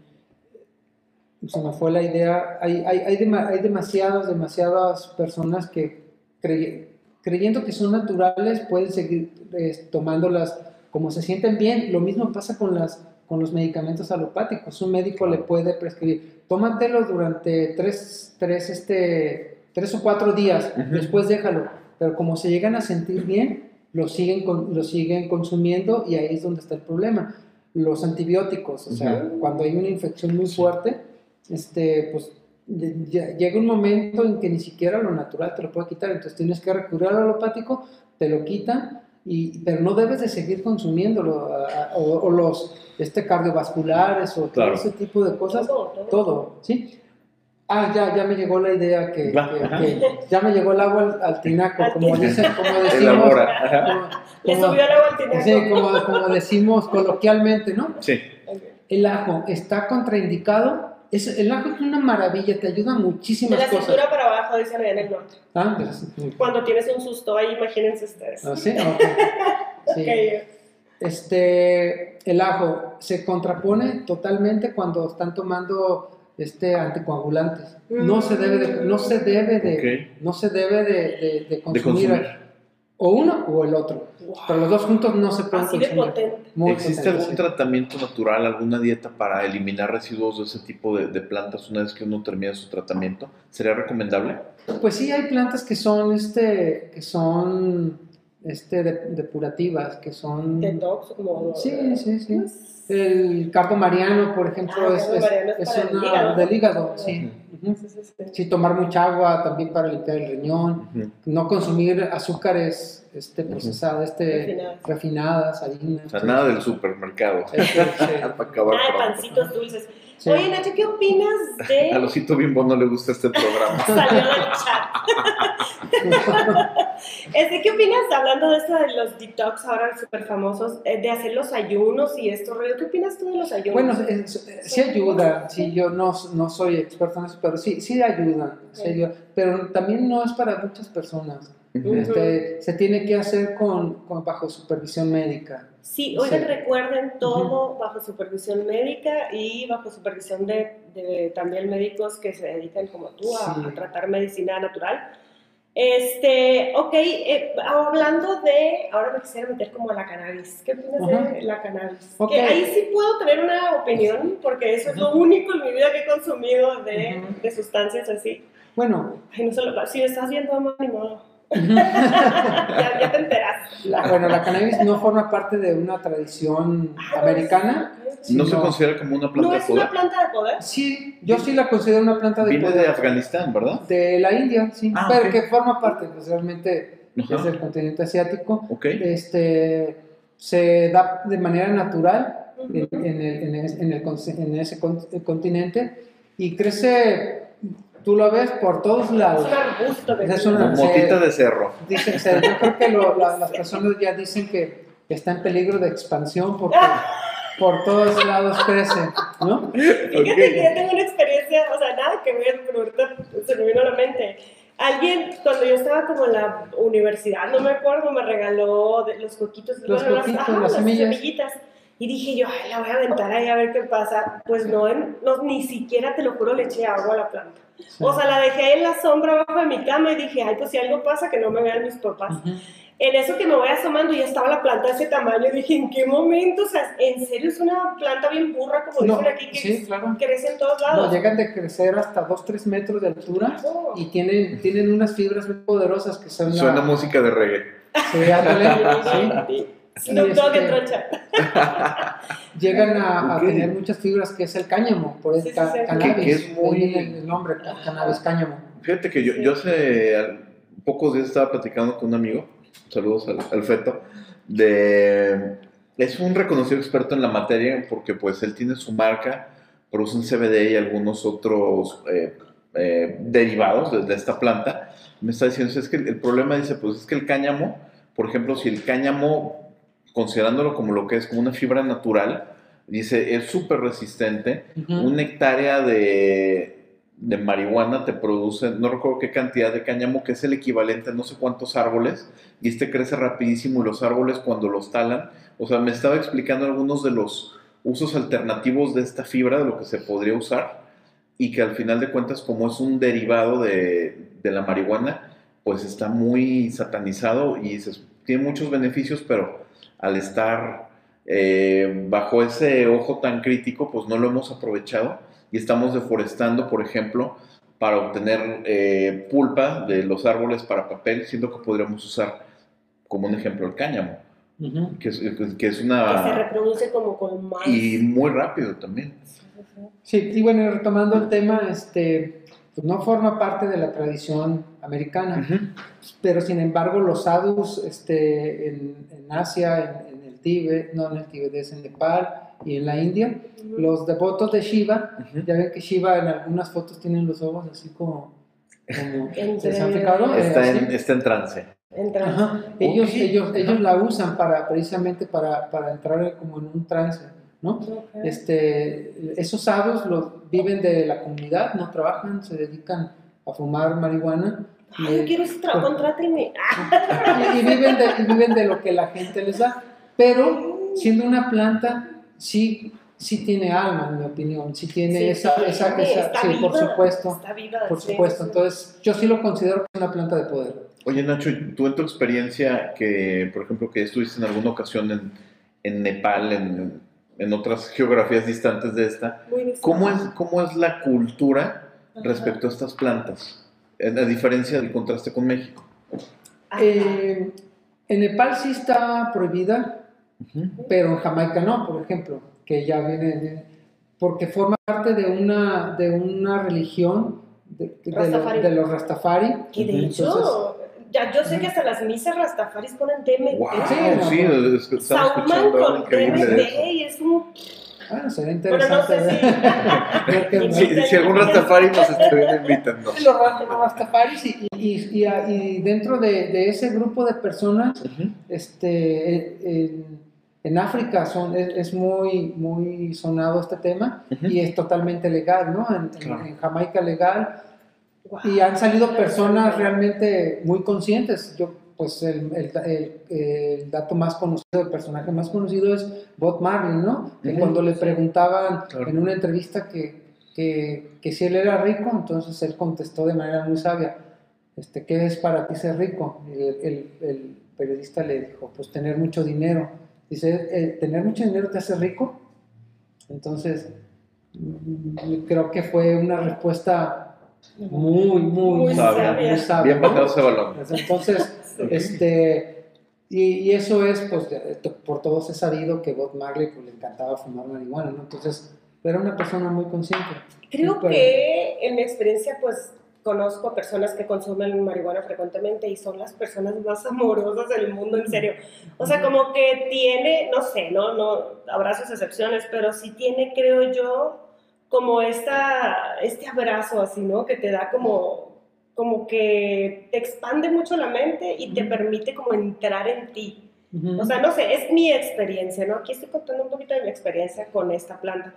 se me fue la idea, hay, hay, hay, dema- hay demasiadas, demasiadas personas que crey- creyendo que son naturales pueden seguir eh, tomando las, como se sienten bien, lo mismo pasa con, las, con los medicamentos alopáticos. Un médico le puede prescribir, tómatelo durante tres, tres, este, tres o cuatro días, después déjalo. Pero como se llegan a sentir bien, lo siguen, con- lo siguen consumiendo y ahí es donde está el problema. Los antibióticos, o sea, cuando hay una infección muy fuerte, este, pues llega un momento en que ni siquiera lo natural te lo puede quitar, entonces tienes que recurrir al alopático, te lo quitan, y, pero no debes de seguir consumiéndolo, a- a- o, o los este, cardiovasculares o Claro. todo ese tipo de cosas, Todo, todo. todo, ¿sí? Ah, ya, ya me llegó la idea que, ya me llegó el agua al, al tinaco, como dicen, como (laughs) decimos, como- Le subió el agua al tinaco. sí, como, como decimos coloquialmente, ¿no? Sí. El ajo está contraindicado. Es, el ajo es una maravilla, te ayuda De muchísimas la cosas. cintura para abajo, dicen allá en el norte. Ah, de la cintura. Cuando tienes un susto ahí, imagínense ustedes. ¿Ah, sí? Ok. Sí. (laughs) Ok. Este, el ajo se contrapone totalmente cuando están tomando este anticoagulantes. No se debe de, no se debe de, no se debe de, de- de De consumir, consumir. o uno o el otro. Pero los dos juntos no se pueden Así de consumir. potente. Muy ¿Existe potente, algún sí. tratamiento natural, alguna dieta para eliminar residuos de ese tipo de, de plantas una vez que uno termina su tratamiento? ¿Sería recomendable? Pues sí, hay plantas que son, este, que son, este, de- depurativas, que son... Detox, como. Sí, sí, sí. Pues, El cardo mariano, por ejemplo, Ah, es, es- es es una hígado, ¿no? del hígado, sí. Sí, sí, sí. Sí, tomar mucha agua también para limpiar el riñón, no consumir azúcares este, procesadas, este, Refinadas. refinadas, harinas. O sea, nada del supermercado. Este, sí, (laughs) Para acabar Ah, de pancitos dulces. Sí. Oye, Nacho, ¿qué opinas de. (laughs) A Losito Bimbo no le gusta este programa. (laughs) Salió del chat. (laughs) Este, ¿Qué opinas, hablando de esto de los detox ahora súper famosos, eh, de hacer los ayunos y esto, rollo? ¿Qué opinas tú de los ayunos? Bueno, es- sí ayuda, sí, yo no, no soy experto en eso, pero sí, sí ayudan, sí Sí. ayuda, pero también no es para muchas personas. Este, se tiene que hacer con, con- bajo supervisión médica. Sí, oigan, Sí. recuerden todo bajo supervisión médica y bajo supervisión de, de también médicos que se dedican como tú a, Sí. a tratar medicina natural. Este, ok, eh, hablando de, ahora me quisiera meter como a la cannabis. ¿Qué opinas Ajá. de la cannabis? Ok. Que ahí sí puedo tener una opinión porque eso es lo único en mi vida que he consumido de, de sustancias así. Bueno, Ay, no si me estás viendo, amor, ni modo. Ya, ya te enteras. la, bueno, la cannabis no forma parte de una tradición americana. ¿No se No. considera como una planta ¿No de es una poder? planta de poder? Sí, yo sí la considero una planta de Viene poder. de Afganistán, ¿verdad? De la India, sí, Ah, pero ok. que forma parte, pues realmente Ajá. es del continente asiático. Ok. Este, se da de manera natural en, Ujú. en el- en es- en el en ese con- continente y crece, tú lo ves por todos Es lados. un arbusto de Es una- motita de cerro. Dicen, se- yo creo que lo- la- las personas ya dicen que está en peligro de expansión porque (laughs) por todos lados crece, ¿no? Fíjate que yo tengo una experiencia, o sea, nada que ver, pero ahorita se me vino a la mente. Alguien, cuando yo estaba como en la universidad, no me acuerdo, me regaló de- los coquitos, Los coquitos, las semillas. semillitas. Y dije yo, ay, la voy a aventar ahí a ver qué pasa. Pues no, no, ni siquiera, te lo juro, le eché agua a la planta. O sea, la dejé en la sombra abajo de mi cama y dije, ay, pues si algo pasa, que no me vean mis papás. Ujú. En eso que me voy asomando ya estaba la planta de ese tamaño. Y dije, ¿en qué momento? O sea, ¿en serio es una planta bien burra, como No, dicen aquí, que sí, claro. crece en todos No, lados? llegan de crecer hasta 2-3 metros de altura Oh. y tienen, tienen unas fibras muy poderosas que son... la- Suena música de reggae. Sí, ándale, (laughs) sí. Snoop Dogg este- entró al chat. (laughs) Llegan a, tener muchas fibras que es el cáñamo, por el Sí, ca- sí. cannabis. Que- que es muy- el nombre, ca- cannabis cáñamo. Fíjate que yo, Sí. yo hace pocos días estaba platicando con un amigo, saludos al, al Feto, de... Es un reconocido experto en la materia porque pues él tiene su marca, produce un CBD y algunos otros eh, eh, derivados de, de esta planta. Me está diciendo, es que el, el problema dice, pues es que el cáñamo, por ejemplo, si el cáñamo, considerándolo como lo que es, como una fibra natural, dice, es súper resistente, Ujú. una hectárea de, de marihuana te produce, no recuerdo qué cantidad de cáñamo, que es el equivalente a no sé cuántos árboles, y este crece rapidísimo y los árboles cuando los talan, o sea, me estaba explicando algunos de los usos alternativos de esta fibra, de lo que se podría usar, y que al final de cuentas, como es un derivado de, de la marihuana, pues está muy satanizado y tiene muchos beneficios, pero al estar eh, bajo ese ojo tan crítico, pues no lo hemos aprovechado y estamos deforestando, por ejemplo, para obtener eh, pulpa de los árboles para papel, siendo que podríamos usar como un ejemplo el cáñamo, que es, que es Que se una... reproduce como con más. Y muy rápido también. Sí, y bueno, retomando el tema, este, pues no forma parte de la tradición americana, pero sin embargo los sadhus este, en, en Asia, en, en el Tíbet, no en el Tíbet, es en Nepal y en la India, los devotos de Shiva, ya ven que Shiva en algunas fotos tienen los ojos así como... como ¿Se han fijado? Eh, Está en, está en trance. Ajá. Ellos, ellos, ellos la usan para, precisamente para, para entrar como en un trance, ¿no? Este, esos sadhus los, viven de la comunidad, no trabajan, se dedican a fumar marihuana y, Ay, yo quiero ese trabajo, contrátenme. Y- y viven de, y viven de lo que la gente les da. Pero siendo una planta, sí, sí tiene alma, en mi opinión, sí tiene sí, esa, sí, esa, sí, esa- está sí, por viva, supuesto, Está viva, por supuesto. Entonces, yo sí lo considero una planta de poder. Oye, Nacho, tú en tu experiencia, que por ejemplo, que estuviste en alguna ocasión en, en Nepal, en, en otras geografías distantes de esta. ¿cómo es, cómo es la cultura. Respecto a estas plantas? A diferencia del contraste con México. Eh, en Nepal sí está prohibida, pero en Jamaica no, por ejemplo, que ya viene, porque forma parte de una, de una religión de, de lo- Rastafari. de los Rastafari. Que de hecho, ya, yo sé que hasta las misas rastafaris ponen DMT. ¡Wow! Sí, no, Sí, no. es Sauman con DMT es un... Bueno, sería Bueno, no interesante sé si... ver- ver qué- Si, si algún Rastafari nos estuviera invitando. los los Rastafaris y, y- y- y dentro de, de ese grupo de personas Ujú. este, en, en África son, es, es muy, muy sonado este tema Ujú. y es totalmente legal, ¿no? En, en- Claro. en Jamaica legal Guau. y han salido personas realmente muy conscientes. Yo, pues el, el- el- el dato más conocido, el personaje más conocido es Bob Marley, ¿no? Que cuando le preguntaban Claro. en una entrevista que, que, que si él era rico, entonces él contestó de manera muy sabia, este, ¿qué es para ti ser rico? Y el, el- el periodista le dijo, pues tener mucho dinero. Dice, "Eh, ¿tener mucho dinero te hace rico? Entonces, mm, creo que fue una respuesta muy, muy, Muy sabia. muy sabia, Bien bajado ese balón. Entonces, Sí. este, y, y eso es, pues, de- de- por todos es sabido que Bob Marley pues, le encantaba fumar marihuana, ¿no? Entonces, era una persona muy consciente. Creo Pero- que en mi experiencia, pues conozco personas que consumen marihuana frecuentemente y son las personas más amorosas del mundo, en serio. O sea, como que tiene, no sé, no, no, habrá sus excepciones, pero sí tiene, creo yo, como esta, este abrazo así, ¿no? Que te da como, como que te expande mucho la mente y te permite como entrar en ti. Ujú. O sea, no sé, es mi experiencia, ¿no? Aquí estoy contando un poquito de mi experiencia con esta planta.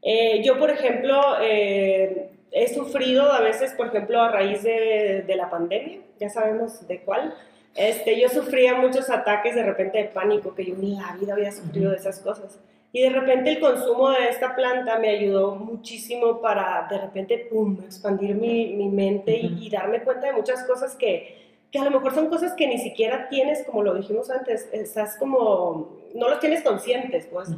Eh, yo, por ejemplo, eh, he sufrido a veces, por ejemplo, a raíz de, de la pandemia, ya sabemos de cuál, este, yo sufría muchos ataques de repente de pánico, que yo en la vida había sufrido de esas cosas. Y de repente el consumo de esta planta me ayudó muchísimo para de repente, pum, expandir mi, mi mente y- darme cuenta de muchas cosas que, que a lo mejor son cosas que ni siquiera tienes, como lo dijimos antes, estás como, no los tienes conscientes, pues.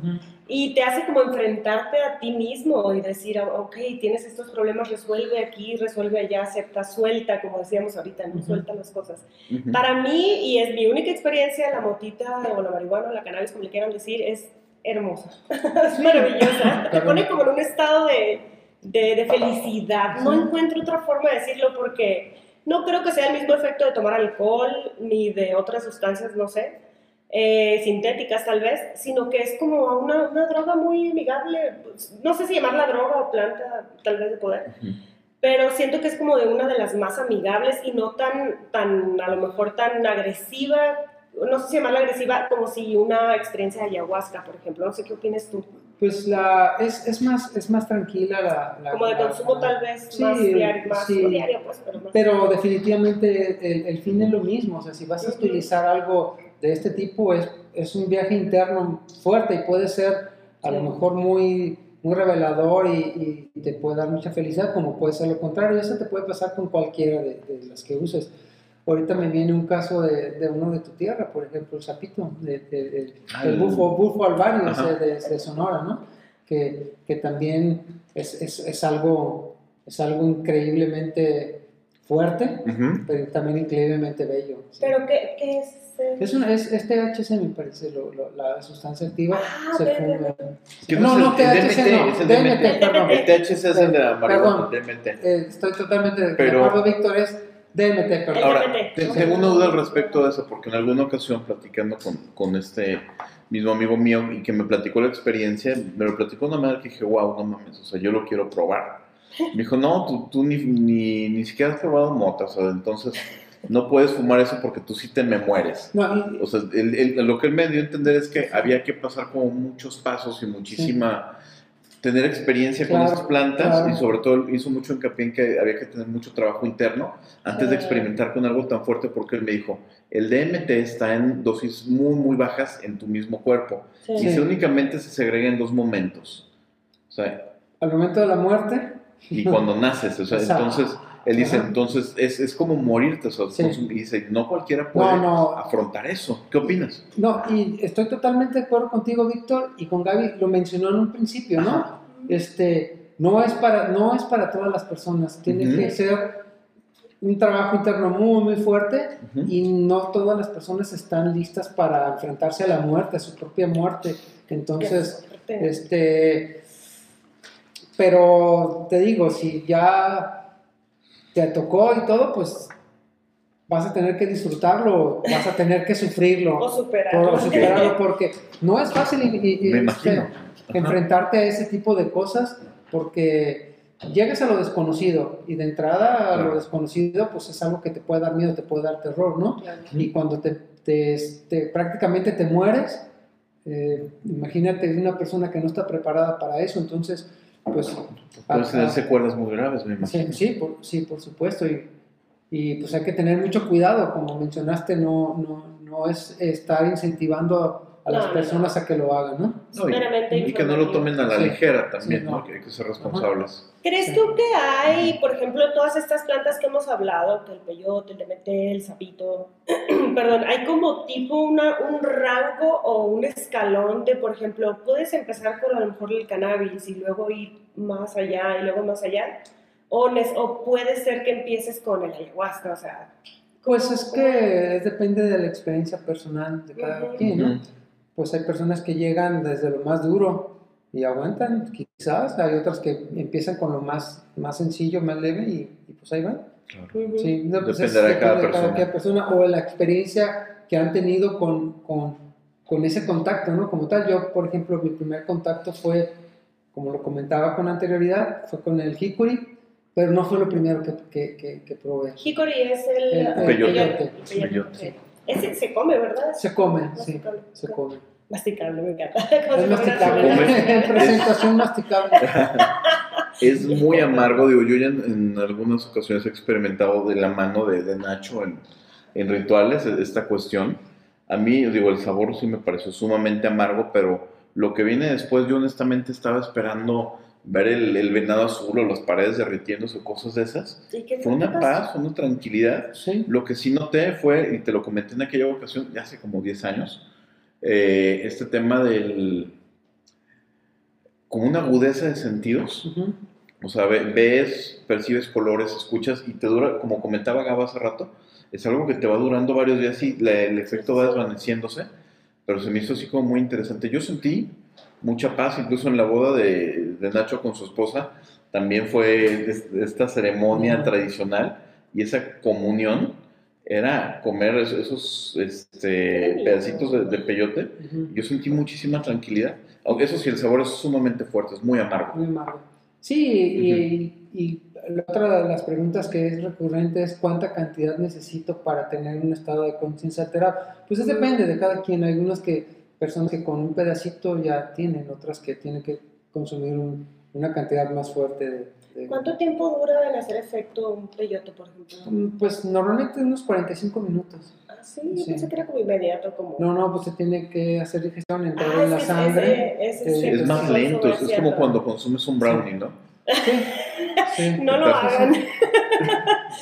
Y te hace como enfrentarte a ti mismo y decir, ah, ok, tienes estos problemas, resuelve aquí, resuelve allá, acepta, suelta, como decíamos ahorita, ¿no? Suelta las cosas. Para mí, y es mi única experiencia, la motita o la marihuana o la cannabis, como le quieran decir, es hermosa. (laughs) es maravillosa. Te pone como en un estado de, de, de felicidad. No encuentro otra forma de decirlo porque no creo que sea el mismo efecto de tomar alcohol ni de otras sustancias, no sé, eh, sintéticas tal vez, sino que es como una, una droga muy amigable. No sé si llamarla droga o planta, tal vez de poder pero siento que es como de una de las más amigables y no tan, tan a lo mejor tan agresiva, no sé si llamarla agresiva, como si una experiencia de ayahuasca, por ejemplo, no sé qué opinas tú, Pues la, es, es, más, es más tranquila la... la- como de consumo la- tal vez Sí, más diario, más sí. diario, pues, pero más. Pero definitivamente el, el fin es lo mismo, o sea, si vas a utilizar algo de este tipo es, es un viaje interno fuerte y puede ser a lo mejor muy, muy revelador y, y te puede dar mucha felicidad, como puede ser lo contrario, eso te puede pasar con cualquiera de, de las que uses. Ahorita me viene un caso de, de uno de tu tierra, por ejemplo, el sapito, de, de- de- Ah, el bufo, bufo ese de, de Sonora, ¿no? Que, que también es, es, es algo, es algo increíblemente fuerte, Ujú. pero también increíblemente bello. ¿sí? ¿Pero qué, qué es? eh? Es, una, es, es THC, me parece, lo- lo- la sustancia activa. Ah, se ok, fuma. ¿Qué No, no, el- el THC DMT, no, es el DMT, DMT. perdón. El THC es el de la marihuana, DMT. Eh, estoy totalmente de Pero- acuerdo, Víctor, es DMT, perdón. Ahora, tengo una duda al respecto de eso, porque en alguna ocasión platicando con, con este mismo amigo mío y que me platicó la experiencia, me lo platicó de una manera que dije, wow, no mames, o sea, yo lo quiero probar. Me dijo, no, tú, tú ni, ni, ni siquiera has probado mota, o sea, entonces no puedes fumar eso porque tú sí te me mueres. No, y- O sea, él- él- lo que él me dio a entender es que había que pasar como muchos pasos y muchísima, tener experiencia con Claro, esas plantas claro. y sobre todo hizo mucho hincapié en que había que tener mucho trabajo interno antes de experimentar con algo tan fuerte porque él me dijo, el DMT está en dosis muy, muy bajas en tu mismo cuerpo Sí. y se únicamente se segrega en dos momentos. O sea, al momento de la muerte, y cuando naces, o sea, (laughs) entonces, él dice, Ajá. entonces es, es como morirte, o sea, Sí. y dice, no cualquiera puede no, no, afrontar eso. ¿Qué opinas? no, y estoy totalmente de acuerdo contigo, Víctor, y con Gaby lo mencionó en un principio, ¿no? Ajá. Este, no es para, no es para todas las personas, tiene que ser un trabajo interno muy, muy fuerte Ujú. y no todas las personas están listas para enfrentarse a la muerte, a su propia muerte. Entonces. Este, pero te digo, si ya te tocó y todo, pues vas a tener que disfrutarlo, vas a tener que o sufrirlo, superarlo. por superarlo, porque no es fácil y- y- Me este, imagino. Enfrentarte a ese tipo de cosas, porque llegas a lo desconocido y de entrada a lo desconocido, pues es algo que te puede dar miedo, te puede dar terror, ¿no? Claro. y cuando te, te- te- prácticamente te mueres, eh, imagínate una persona que no está preparada para eso, entonces, pues... Puedes tener secuelas muy graves, me imagino. sí, sí, por, sí, por supuesto, y, y, pues hay que tener mucho cuidado, como mencionaste, no, no, no es estar incentivando a las No, no, personas a que lo hagan, ¿no? No, y- y, que no lo tomen a la Sí. ligera también, Sí, ¿no? no. Que hay que ser responsables. ¿Crees Sí. tú que hay, por ejemplo, todas estas plantas que hemos hablado, que el peyote, el DMT, el sapito, (clears throat) perdón, hay como tipo una, un rango o un escalón de, por ejemplo, puedes empezar con a lo mejor el cannabis y luego ir más allá y luego más allá? O, nes- o puede ser que empieces con el ayahuasca, o sea... Pues es que es- depende de la experiencia personal de cada Ujú. quien, ¿no? Pues hay personas que llegan desde lo más duro y aguantan, quizás, hay otras que empiezan con lo más, más sencillo, más leve y, y pues ahí van. Claro. Sí, no, pues Dependerá de cada depende persona. qué persona o la experiencia que han tenido con, con, con ese contacto, ¿no? Como tal, yo, por ejemplo, mi primer contacto fue, como lo comentaba con anterioridad, fue con el hickory, pero no fue lo primero que, que, que, que probé. Hickory es el... El- el peyote. El peyote, Peyote. Ese se come, ¿verdad? Se come, sí, se come. Masticable, me encanta. Es masticable, (laughs) presentación masticable. (laughs) Es muy amargo, digo, yo ya en, en algunas ocasiones he experimentado de la mano de, de Nacho en, en rituales e- esta cuestión. A mí, digo, el sabor sí me pareció sumamente amargo, pero lo que viene después, yo honestamente estaba esperando ver el, el venado azul o las paredes derritiéndose o cosas de esas. ¿Y qué Fue una qué paz, una tranquilidad. Sí. Lo que sí noté fue, y te lo comenté en aquella ocasión, ya hace como 10 años, eh, este tema del... como una agudeza de sentidos. Ujú. O sea, ve- ves, percibes colores, escuchas y te dura, como comentaba Gaba hace rato, es algo que te va durando varios días y la- el efecto va desvaneciéndose, pero se me hizo así como muy interesante. Yo sentí mucha paz, incluso en la boda de, de Nacho con su esposa, también fue es- esta ceremonia Ujú. tradicional y esa comunión era comer es- esos este, pedacitos de, de peyote. Ujú. Yo sentí muchísima tranquilidad, aunque eso sí, el sabor es sumamente fuerte, es muy amargo. Muy amargo. Sí, y, y la otra de las preguntas que es recurrente es cuánta cantidad necesito para tener un estado de conciencia alterado. Pues es depende de cada quien. Hay algunas que, personas que con un pedacito ya tienen, otras que tienen que consumir un- una cantidad más fuerte de... de- ¿Cuánto tiempo dura en hacer efecto un peyote, por ejemplo? Mm, Pues normalmente unos 45 minutos. Ah, sí, yo Sí. pensé que era como inmediato, como... No, no, pues se tiene que hacer digestión, entrar Ah, en la sangre. ese- ese Eh, Es más lento, es, como cuando consumes un brownie, ¿no? Sí. (laughs) No lo hagan.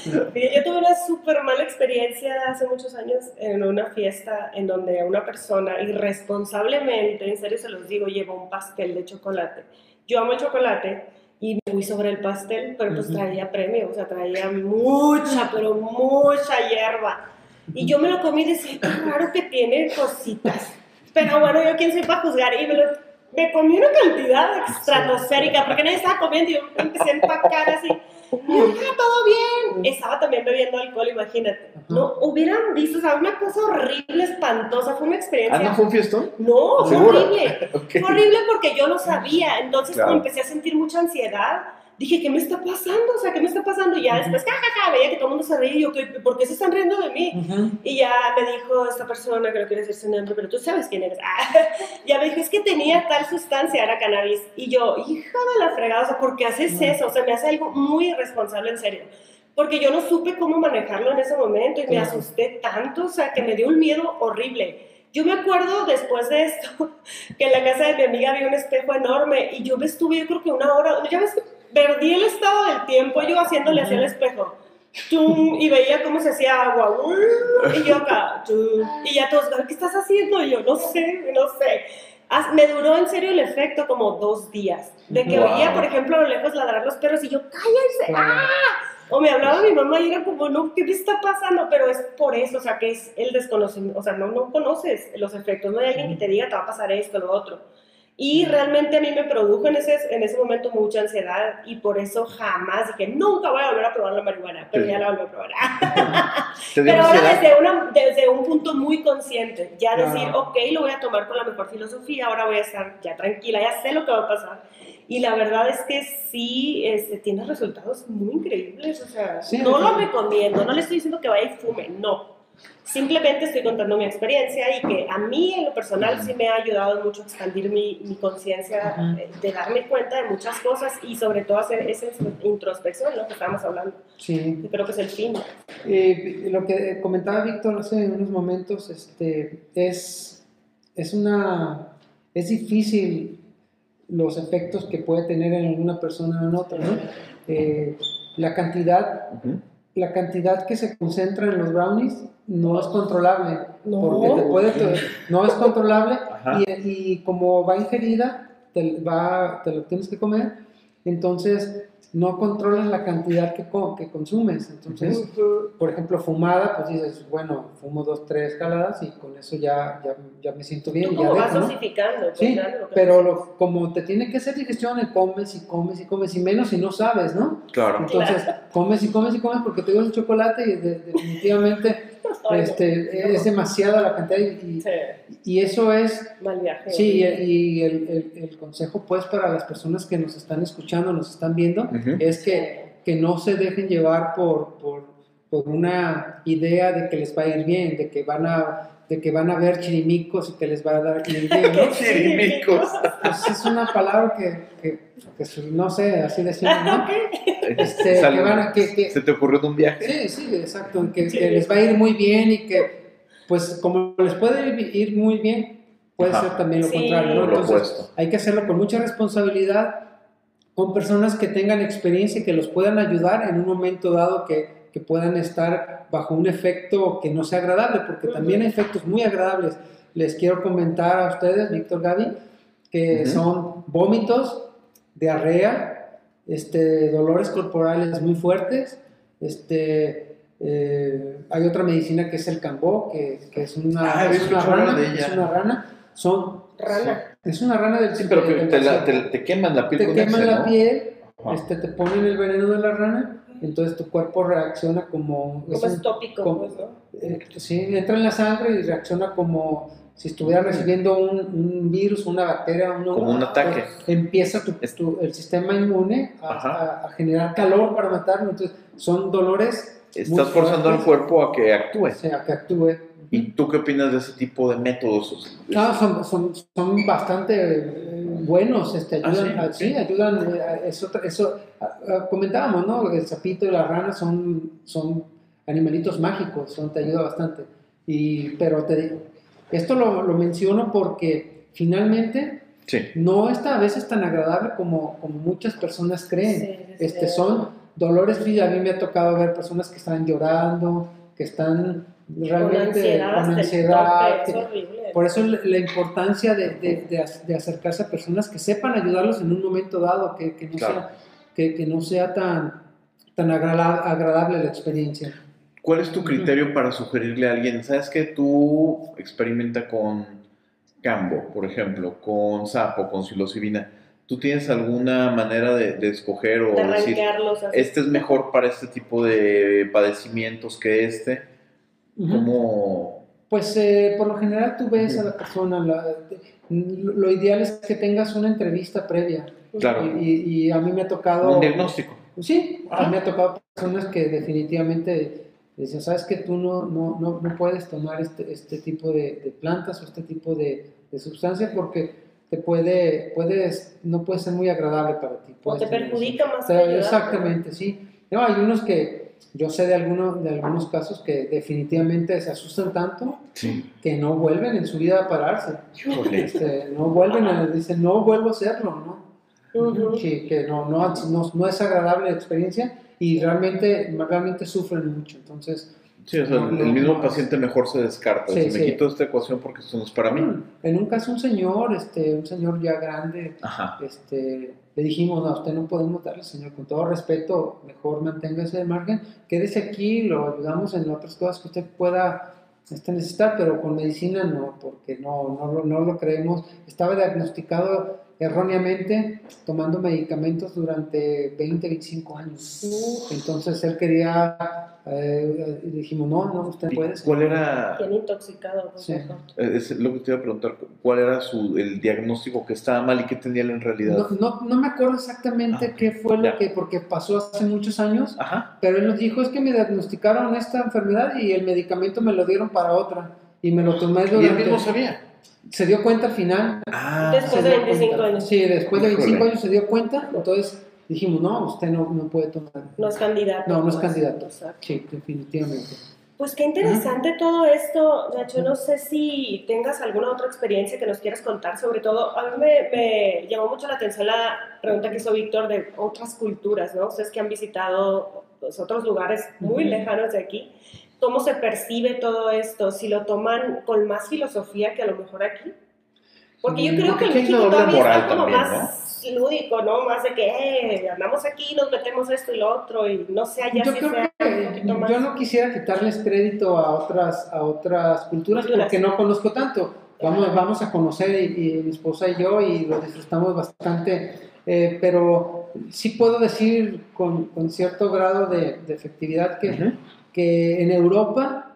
Yo tuve una súper mala experiencia hace muchos años en una fiesta en donde una persona irresponsablemente, en serio se los digo, llevó un pastel de chocolate. Yo amo el chocolate y me fui sobre el pastel, pero pues traía premio, o sea, traía mucha, pero mucha hierba. Y yo me lo comí y decía, qué raro que tiene cositas. Pero bueno, yo quién soy para juzgar. Y me, lo, me comí una cantidad estratosférica, porque nadie estaba comiendo y yo empecé a empacar así. Y yo, "Ah, todo bien. Estaba también bebiendo alcohol, imagínate. No, hubieran visto, o sea, una cosa horrible, espantosa. Fue una ¿Ah, experiencia. no fue un fiestón? No, fue horrible. (laughs) Ok. Fue horrible porque yo lo sabía. Entonces, Claro. empecé a sentir mucha ansiedad, dije, ¿qué me está pasando? O sea, ¿qué me está pasando? Y ya después, ja, ja, ja, veía que todo el mundo se reía y yo, "¿Qué- ¿por qué se están riendo de mí? Ujú. Y ya me dijo esta persona, que no quiere decir su nombre, pero tú sabes quién eres. Ah, (laughs) ya me dijo, es que tenía tal sustancia, era cannabis. Y yo, hija de la fregada, o sea, ¿por qué haces Mm. eso? O sea, me hace algo muy irresponsable, en serio. Porque yo no supe cómo manejarlo en ese momento y me asusté tanto, o sea, que me dio un miedo horrible. Yo me acuerdo después de esto, (laughs) que en la casa de mi amiga había un espejo enorme y yo me estuve, yo creo que una hora, ya ves, perdí el estado del tiempo yo haciéndole hacia el espejo. Tum, y veía cómo se hacía agua. Y yo acá. tum, y ya todos, ¿qué estás haciendo? Y yo, no sé, no sé. Me duró en serio el efecto como dos días. De que Wow. oía, por ejemplo, a lo lejos ladrar los perros y yo, cállense. ¡Ah! O me hablaba mi mamá y era como, no, ¿qué me está pasando? Pero es por eso, o sea, que es el desconocimiento. O sea, no, no conoces los efectos. No hay alguien que te diga, te va a pasar esto, lo otro. Y realmente a mí me produjo en ese, en ese momento mucha ansiedad y por eso jamás dije, nunca voy a volver a probar la marihuana, pero Sí. ya la volví a probar. (laughs) ¿Te dio Pero ahora desde, una, desde un punto muy consciente, ya decir, ok, lo voy a tomar con la mejor filosofía, ahora voy a estar ya tranquila, ya sé lo que va a pasar. Y la verdad es que sí, este, tiene resultados muy increíbles, o sea, Sí, no lo recomiendo, no le estoy diciendo que vaya y fume, no. Simplemente estoy contando mi experiencia y que a mí en lo personal sí me ha ayudado mucho a expandir mi, mi conciencia, eh, de darme cuenta de muchas cosas y sobre todo hacer esa introspección, lo que estábamos hablando, Sí. que creo que es el fin. Eh, lo que comentaba Víctor hace unos momentos, este, es, es una, es difícil los efectos que puede tener en una persona o en otra, ¿no? Eh, la cantidad. La cantidad que se concentra en los brownies no es controlable, No. porque te puede, te- no es controlable y, y como va ingerida, te, va, te lo tienes que comer, entonces no controlas la cantidad que, co- que consumes. Entonces, por ejemplo, fumada, pues dices, bueno, fumo dos, tres jaladas y con eso ya, ya, ya me siento bien. Tú ya como vas ¿no? dosificando. pues, Sí, claro, pero lo- como te tiene que hacer digestión, comes y comes y comes y menos si no sabes, ¿no? Claro. Entonces, comes y comes y comes porque te gusta el chocolate y de- definitivamente este, es demasiada la cantidad y, Sí, y eso es mal viaje. Sí, y, y el, el- el consejo pues para las personas que nos están escuchando, nos están viendo, es que, que no se dejen llevar por, por, por una idea de que les va a ir bien, de que van a, de que van a ver chirimicos y que les va a dar ir bien, ¿no? Chirimicos. Pues es una palabra que, que, que su- no sé, así decimos, ¿no? Este, (laughs) que van que- que- ¿Se te ocurrió de un viaje? Sí, sí, exacto, que, Sí. que les va a ir muy bien y que, pues, como les puede ir- muy bien, puede Ajá. ser también lo Sí. contrario, ¿no? Entonces, hay que hacerlo con mucha responsabilidad, con personas que tengan experiencia y que los puedan ayudar en un momento dado que, que puedan estar bajo un efecto que no sea agradable, porque también hay efectos muy agradables. Les quiero comentar a ustedes, Víctor Gaby, que Ujú. son vómitos, diarrea, este, dolores corporales muy fuertes, este, eh, hay otra medicina que es el cambó, que, que es una, Ah, es una rana, de ella. es una rana, son, Rana. es una rana del Sí, pero que del te, la- te- te queman la piel Te con queman ese, la ¿no? piel, Ajá. este, te ponen el veneno de la rana, entonces tu cuerpo reacciona como, es Como un- es tópico, como- pues, ¿no? eh, sí, entra en la sangre y reacciona como si estuviera recibiendo un, un virus, una bacteria, un Como un ataque. empieza tu- tu- el sistema inmune a, a- a generar calor para matarlo. Entonces, son dolores Estás forzando al cuerpo a que actúe. o sea, que actúe. ¿Y tú qué opinas de ese tipo de métodos? No, son, son, son bastante eh, buenos, este, Ah, ayudan, sí, a- sí, ayudan, eh, eso, eso ah, ah, comentábamos, ¿no? El sapito y la rana son, son animalitos mágicos, son, te ayuda bastante. Y, pero te digo, esto lo, lo menciono porque finalmente Sí. no está a veces tan agradable como, como muchas personas creen. Sí, este, sí. son dolores físicos. A mí me ha tocado ver personas que están llorando, que están Con realmente ansiedad, con ansiedad. es por eso la la importancia de, de- de ac- de acercarse a personas que sepan ayudarlos en un momento dado, que, que no, Claro. sea, que, que no sea tan, tan agrada- agradable la experiencia. ¿Cuál es tu criterio para sugerirle a alguien? ¿Sabes que tú experimenta con cambo, por ejemplo, con sapo, con psilocibina? ¿Tú tienes alguna manera de, de escoger o de decir, este es mejor para este tipo de padecimientos que este? ¿Cómo? Pues eh, por lo general tú ves a la persona, la- lo ideal es que tengas una entrevista previa. Claro. Y, y- y a mí me ha tocado... Un diagnóstico. Sí, a mí me ha tocado personas que definitivamente dicen, sabes que tú no, no, no, no puedes tomar este, este tipo de, de plantas o este tipo de, de sustancias porque te puede, puedes, no puede ser muy agradable para ti. O te eso. perjudica más que ayudar. Exactamente, sí. No, hay unos que, yo sé de, algunos de algunos casos que definitivamente se asustan tanto Sí. que no vuelven en su vida a pararse. Este, no vuelven a, dicen, no vuelvo a hacerlo, ¿no? Que, que no, no, no, no es agradable la experiencia y realmente, realmente sufren mucho. Entonces, Sí, o sea, No, el mismo no. paciente mejor se descarta. Sí, Dice, me sí. quito esta ecuación porque esto no es para mí. en un caso un señor, este, un señor ya grande, Ajá. este, le dijimos, no, a usted no podemos darle, señor, con todo respeto, mejor manténgase de margen, quédese aquí, lo ayudamos en otras cosas que usted pueda este, necesitar, pero con medicina no, porque no, no, no lo creemos. Estaba diagnosticado erróneamente tomando medicamentos durante 20, 25 años. Uf. Entonces él quería, eh, y dijimos, no, no, usted ¿Y puede. ¿Cuál era, Bien intoxicado. Sí. eh, es lo que te iba a preguntar, cuál era su, el diagnóstico que estaba mal y qué tenía él en realidad? No, no, no me acuerdo exactamente Ah, qué fue lo ya. que, porque pasó hace muchos años, Ajá. pero él nos dijo, es que me diagnosticaron esta enfermedad y el medicamento me lo dieron para otra. Y me lo tomé Y él durante... mismo sabía. Se dio cuenta al final. Ah, Después de dio 25 cuenta. años. Sí, después de 25 Híjole. años se dio cuenta, entonces dijimos, no, usted no, no puede tomar. No es candidato. No, no es candidato. Exacto. Sí, definitivamente. Pues qué interesante todo esto, Nacho. No sé si tengas alguna otra experiencia que nos quieras contar. Sobre todo, a mí me, me llamó mucho la atención la pregunta que hizo Víctor de otras culturas, ¿no? Ustedes que han visitado pues, otros lugares muy Ujú. lejanos de aquí. ¿Cómo se percibe todo esto? Si lo toman con más filosofía que a lo mejor aquí. Porque yo Mm, creo que en México todavía moral está como también, más lúdico, ¿no? Más de que eh, andamos aquí, nos metemos esto y lo otro, y no sé allá yo si creo sea que un poquito más. yo no quisiera quitarles crédito a otras, a otras culturas Culturas. porque no conozco tanto. Vamos, vamos a conocer y, y mi esposa y yo y lo disfrutamos bastante, eh, pero sí puedo decir con, con cierto grado de, de efectividad que. Que en Europa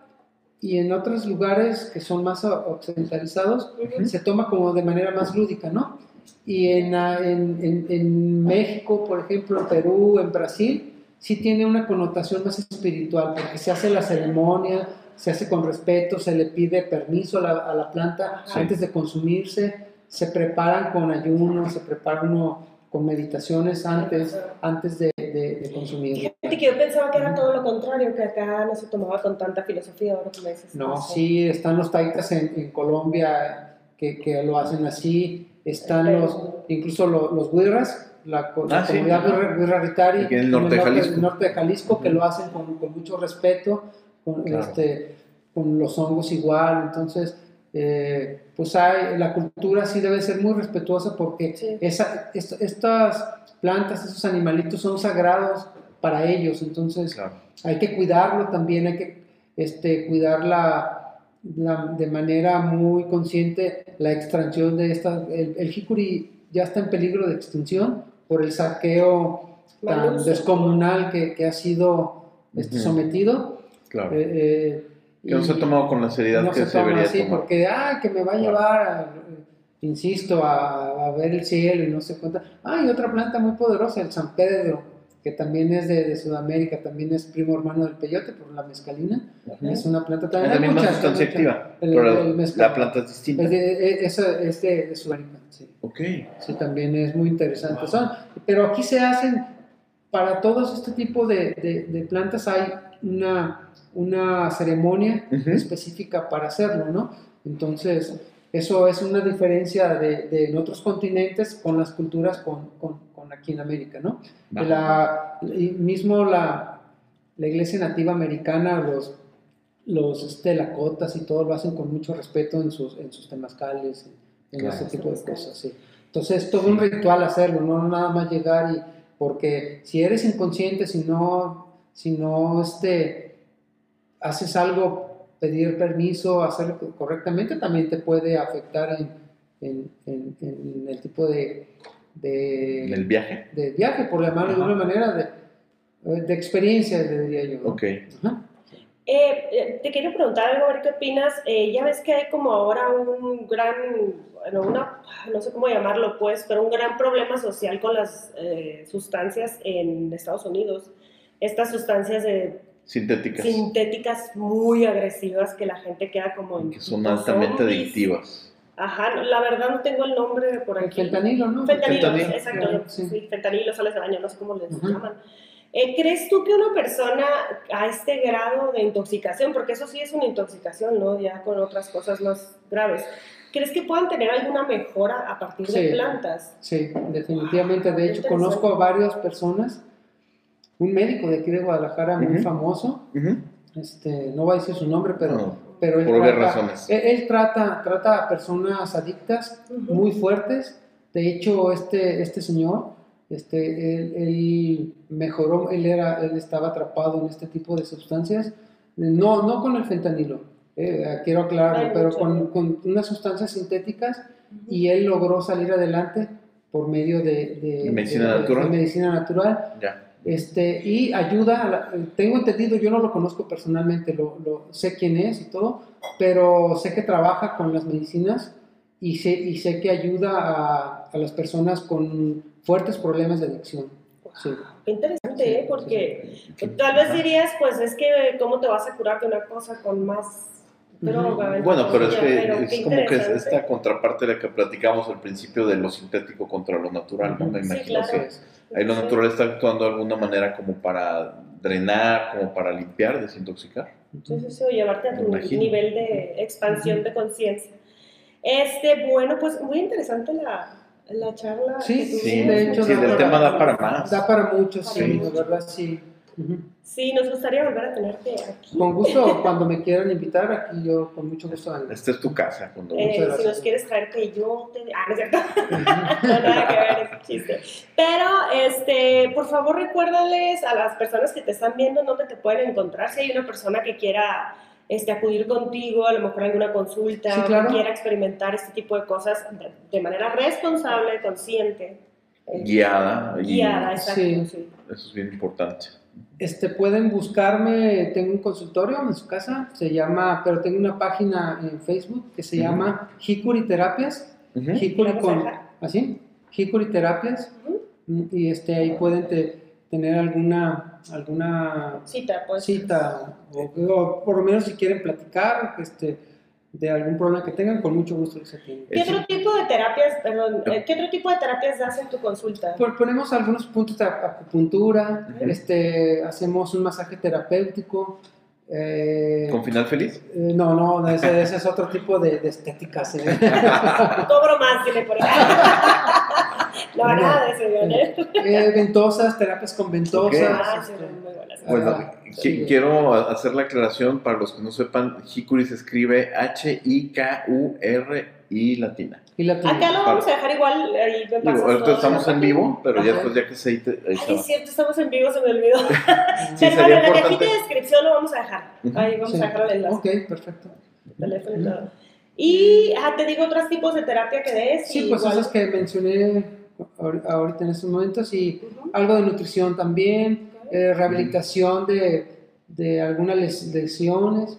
y en otros lugares que son más occidentalizados Ujú. se toma como de manera más lúdica, ¿no? Y en, ah, en, en- en México, por ejemplo, en Perú, en Brasil, sí tiene una connotación más espiritual, porque se hace la ceremonia, se hace con respeto, se le pide permiso a la, a la planta Sí. antes de consumirse, se preparan con ayuno, se prepara uno con meditaciones antes, antes de, de, de consumir. Fíjate que yo pensaba que era todo lo contrario, que acá no se tomaba con tanta filosofía, ahora que me dices. No, eso. sí, están los taitas en, en Colombia que, que lo hacen así, están los, incluso lo- los huirras, la, la Ah, sí, comunidad Aquí en el norte de Jalisco. el norte de Jalisco, que Ujú. lo hacen con, con mucho respeto, con, Claro. este, con los hongos igual, entonces, eh, pues hay, la cultura sí debe ser muy respetuosa porque Sí. esa, est- estas plantas, esos animalitos son sagrados para ellos, entonces Claro. hay que cuidarlo también, hay que este, cuidar la, la- de manera muy consciente la extracción de esta. El, el jicuri ya está en peligro de extinción por el saqueo tan descomunal que, que ha sido este, sometido. Claro. Eh, eh, que no se ha tomado con la seriedad no que se se, toma debería así tomar. porque, ay, que me va a llevar, a- insisto, a, a ver el cielo y no sé cuánta. Ah, y otra planta muy poderosa, el San Pedro, que también es de, de Sudamérica, también es primo hermano del peyote por la mezcalina. Ujú. Es una planta Es también. la hay misma sustancia activa, El- pero el mezcal. la planta es distinta. Es de, es, es de, de Sudamérica, sí. Ok. Sí, también es muy interesante. Wow. Son- pero aquí se hacen, para todos este tipo de, de- de plantas hay una, una ceremonia Ujú. específica para hacerlo, ¿no? Entonces, Eso es una diferencia de, de en otros continentes con las culturas con, con, con aquí en América, ¿no? La, y mismo la, la iglesia nativa americana, los, los este, lacotas y todo lo hacen con mucho respeto en sus, en sus temazcales, en, en Claro. ese tipo de cosas, sí. Entonces es todo un ritual hacerlo, no nada más llegar y, porque si eres inconsciente, si no, si no este, haces algo, pedir permiso, hacerlo correctamente, también te puede afectar en, en- en- en el tipo de, de, En el viaje. de viaje, por llamarlo de Ajá. una manera, de, de experiencia, diría yo. ¿no? Ok. Ajá. Eh, eh, te quiero preguntar algo, a ver qué opinas. Eh, ya ves que hay como ahora un gran, bueno, una, no sé cómo llamarlo, pues, pero un gran problema social con las eh, sustancias en Estados Unidos. Estas sustancias de- Sintéticas. sintéticas muy agresivas que la gente queda como en Que son altamente zombies. adictivas. Ajá, no, la verdad no tengo el nombre por El aquí. fentanilo, ¿no? Fentanilo, Fentanilo. exacto. Sí. Sí. fentanilo, sales de baño, no sé cómo les llaman. Eh, ¿Crees tú que una persona a este grado de intoxicación, porque eso sí es una intoxicación, ¿no? Ya con otras cosas más graves, ¿crees que puedan tener alguna mejora a partir de plantas? Sí, definitivamente. De Qué hecho, conozco a varias personas. Un médico de aquí de Guadalajara muy famoso, este, no voy a decir su nombre, pero, No, pero él, por trata, razones. él, él trata, trata a personas adictas muy fuertes. De hecho, este, este señor, este, él, él mejoró, él, era, él estaba atrapado en este tipo de sustancias. No, no con el fentanilo, eh, quiero aclararlo, Hay pero con, con unas sustancias sintéticas y él logró salir adelante por medio de, de- ¿De medicina de- de- natural? de medicina natural. Ya. Este, y ayuda, a la- tengo entendido, yo no lo conozco personalmente, lo, lo- sé quién es y todo, pero sé que trabaja con las medicinas y sé, y sé que ayuda a, a las personas con fuertes problemas de adicción. Sí. Qué interesante, Sí, ¿eh? Porque Sí. tal vez dirías, pues es que, ¿cómo te vas a curar de una cosa con más droga? Bueno, pero es que Pero es como que es esta contraparte de la que platicamos al principio de lo sintético contra lo natural, ¿no? Me Sí, imagino claro. que ahí lo natural está actuando de alguna manera como para drenar, como para limpiar, desintoxicar. Sí, sí, o llevarte a tu imagino. nivel de expansión de conciencia. Este, bueno, pues muy interesante la, la charla. Sí, sí, de hecho, Sí, da del para- tema da para más. Da para mucho, Para sí, mucho. de verdad, sí. Sí, nos gustaría volver a tenerte aquí. Con gusto, (laughs) cuando me quieran invitar, aquí yo con mucho gusto vengo. Esta es tu casa. Cuando Eh, Muchas si nos quieres traer que yo te... Ah, no es cierto. (laughs) (laughs) no, nada que ver, es chiste. Pero, este, por favor, recuérdales a las personas que te están viendo dónde te pueden encontrar. Si hay una persona que quiera este, acudir contigo, a lo mejor alguna consulta, Sí, claro. que quiera experimentar este tipo de cosas de, de manera responsable, consciente. guiada. y Guiada, exacto. Sí. sí. Eso es bien importante. Este, pueden buscarme, tengo un consultorio en su casa, se llama, pero tengo una página en Facebook que se llama Hikuri Terapias. Hikuri con, así, Hikuri Terapias, mm, y este, ahí pueden te- tener alguna, alguna Cita, pues. cita, o, o por lo menos si quieren platicar, este, de algún problema que tengan, con mucho gusto les atiendo. ¿Qué otro tipo de terapias, perdón, eh, qué otro tipo de terapias das en tu consulta? Pon- Ponemos algunos puntos de acupuntura, Ujú. este, hacemos un masaje terapéutico. eh, ¿Con final feliz? eh, no, no, ese, ese es otro tipo de, de estéticas. ¿eh? (laughs) Cobro más, dile por ahí. (laughs) no, No. nada de eso, ¿eh? Eh, ventosas, terapias con ventosas. Ah, sí, este. Bueno, qui- sí. quiero hacer la aclaración para los que no sepan, Hikuri se escribe H-I-K-U-R-I latina. y la tuya. Acá lo vamos a dejar igual, ahí me Digo, ahorita estamos en vivo, pero ya después ya que se es cierto, estamos en vivo, se me olvidó. Sí, (laughs) Pero bueno, sería en la cajita de descripción lo vamos a dejar. Ahí vamos Sí. a dejar el enlace, Ok, perfecto. teléfono y todo. Y ah, te digo otros tipos de terapia que des. Sí, y pues igual. esas que mencioné ahor- ahorita en estos momentos y Ujú. algo de nutrición también, eh, rehabilitación de, de algunas les- lesiones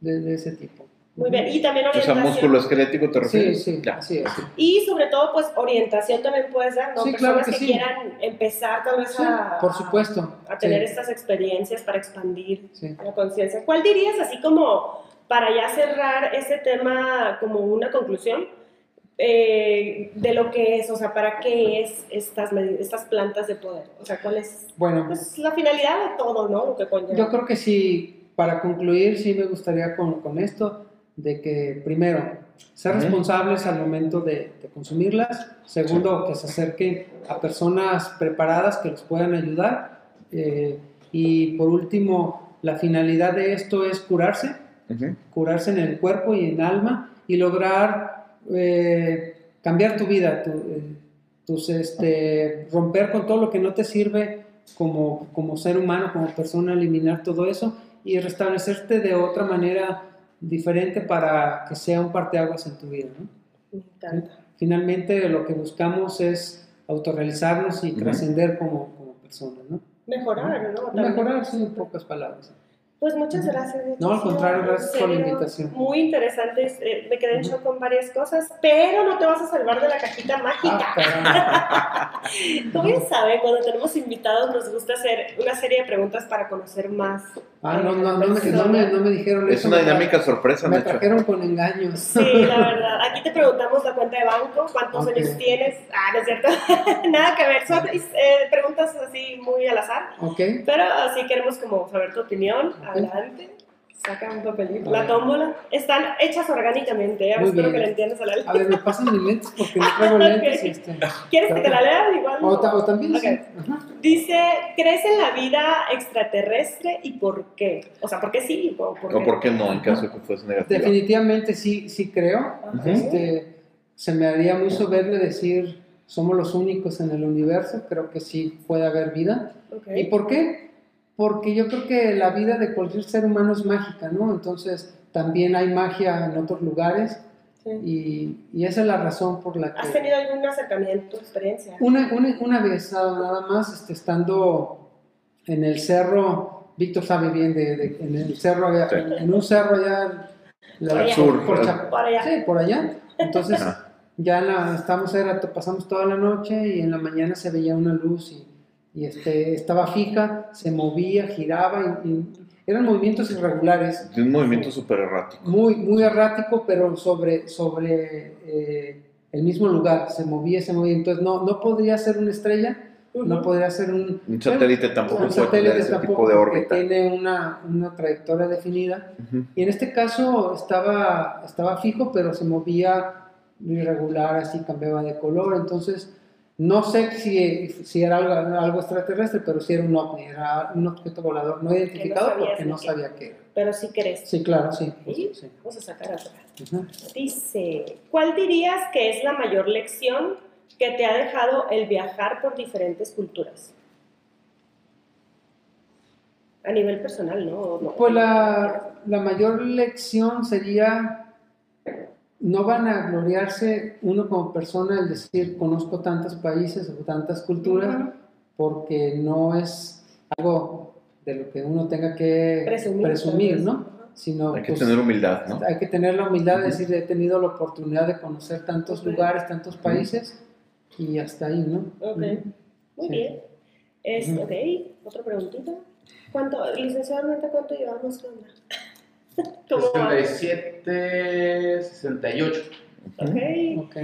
de, de ese tipo. Muy bien, y también O sea, orientación. músculo esquelético te Sí, refieres. sí, Ya. así es. Y sobre todo, pues orientación también puedes dar, ¿no? Sí, claro Personas que que, sí. quieran empezar tal vez Sí, a, por supuesto. a tener Sí, estas experiencias para expandir sí. la conciencia. ¿Cuál dirías así como para ya cerrar ese tema como una conclusión eh, de lo que es, o sea, para qué es estas, estas plantas de poder? O sea, ¿cuál es Bueno, pues, la finalidad de todo, ¿no? Lo que conlleva. yo creo que sí, para concluir, sí me gustaría con, con esto de que primero, ser responsables al momento de, de consumirlas, segundo, que se acerquen a personas preparadas que les puedan ayudar eh, y por último, la finalidad de esto es curarse, Ujú. curarse en el cuerpo y en el alma y lograr eh, cambiar tu vida, tu, eh, tus, este, romper con todo lo que no te sirve como, como ser humano, como persona, eliminar todo eso y restablecerte de otra manera diferente para que sea un parteaguas en tu vida. Finalmente lo que buscamos es autorrealizarnos y Ujú. trascender como, como personas. ¿no? Mejorar, ¿no? También. Mejorar, sí, en pocas palabras. Pues muchas gracias. No, al contrario, gracias por la serio, invitación. Muy interesantes. eh, me quedé en shock con varias cosas, pero no te vas a salvar de la cajita mágica. Ah, caramba. (laughs) Como ya saben, cuando tenemos invitados nos gusta hacer una serie de preguntas para conocer más. Ah, no, no, no, me, no, me, no me dijeron Es eso. una me dinámica sorpresa, Me de hecho. trajeron con engaños. Sí, la verdad. Aquí te preguntamos la cuenta de banco, cuántos Ok. años tienes. Ah, no es cierto. (laughs) Nada que ver. Son eh, preguntas así muy al azar. ¿Ok? Pero así queremos como saber tu opinión. Adelante. Saca un papelito. La tómbola. Están hechas orgánicamente. ¿eh? Espero bien. que la entiendas a la A ver, me pasan mis lentes porque no (laughs) traigo lentes. Ok. Este. ¿Quieres que te la lea? Igual. O, no. ta- o también sí. Dice, ¿crees en la vida extraterrestre y por qué? O sea, ¿por qué sí o por qué? ¿O por qué no, en caso de que fuese negativa? Definitivamente sí, sí creo. Este, se me haría muy soberbio decir somos los únicos en el universo. Creo que sí puede haber vida. ¿Y por qué? Porque yo creo que la vida de cualquier ser humano es mágica, ¿no? Entonces también hay magia en otros lugares Sí. y, y esa es la razón por la ¿Has que... tenido algún acercamiento, experiencia? Una, una, una vez nada más, este, estando en el cerro, Víctor sabe bien, de, de- en el cerro, allá- Sí. en, en un cerro allá, la- Al sur, por allá. sí, por allá. Entonces ya la, estamos, era, pasamos toda la noche y en la mañana se veía una luz y, y, este, estaba fija, se movía, giraba y, y eran movimientos irregulares De un movimiento súper errático. muy, muy errático, pero sobre, sobre eh, el mismo lugar, se movía, se movía. Entonces no, no podría ser una estrella, no Ujú. podría ser un, Un satélite tampoco un satélite ese tampoco, tipo de órbita. tiene una, una trayectoria definida. Ujú. Y en este caso estaba, estaba fijo, pero se movía irregular, así cambiaba de color. Entonces, no sé si, si era algo, algo extraterrestre, pero sí era un ovni, era un objeto volador no identificado porque no qué. sabía qué era. Pero sí crees. Sí, claro, sí. ¿Sí? sí. Vamos a sacar otra. Ujú. Dice, ¿cuál dirías que es la mayor lección que te ha dejado el viajar por diferentes culturas? A nivel personal, ¿no? ¿O no? Pues la, la mayor lección sería no van a gloriarse uno como persona el decir conozco tantos países o tantas culturas porque no es algo de lo que uno tenga que Presumir. ¿no? Sino Hay que pues, tener humildad, ¿no? hay que tener la humildad de decir he tenido la oportunidad de conocer tantos lugares, tantos países y hasta ahí, ¿no? Ok. Muy Sí. bien. Es, ok, otra preguntita. ¿Cuánto, licenciado Armenta, cuánto llevamos? (laughs) 67, 68. Ok. Ok.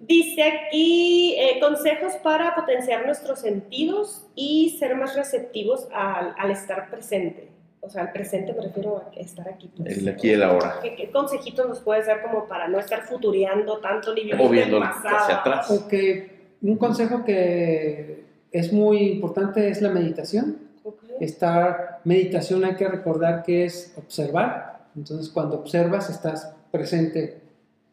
Dice aquí eh, consejos para potenciar nuestros sentidos y ser más receptivos al, al estar presente. O sea, al presente me refiero a que estar aquí. pues. El aquí y el ahora. ¿Qué, qué consejitos nos puedes dar como para no estar futureando tanto ni vivir O del viendo pasado? hacia atrás. Un consejo que es muy importante es la meditación. Estar, meditación hay que recordar que es observar. Entonces, cuando observas, estás presente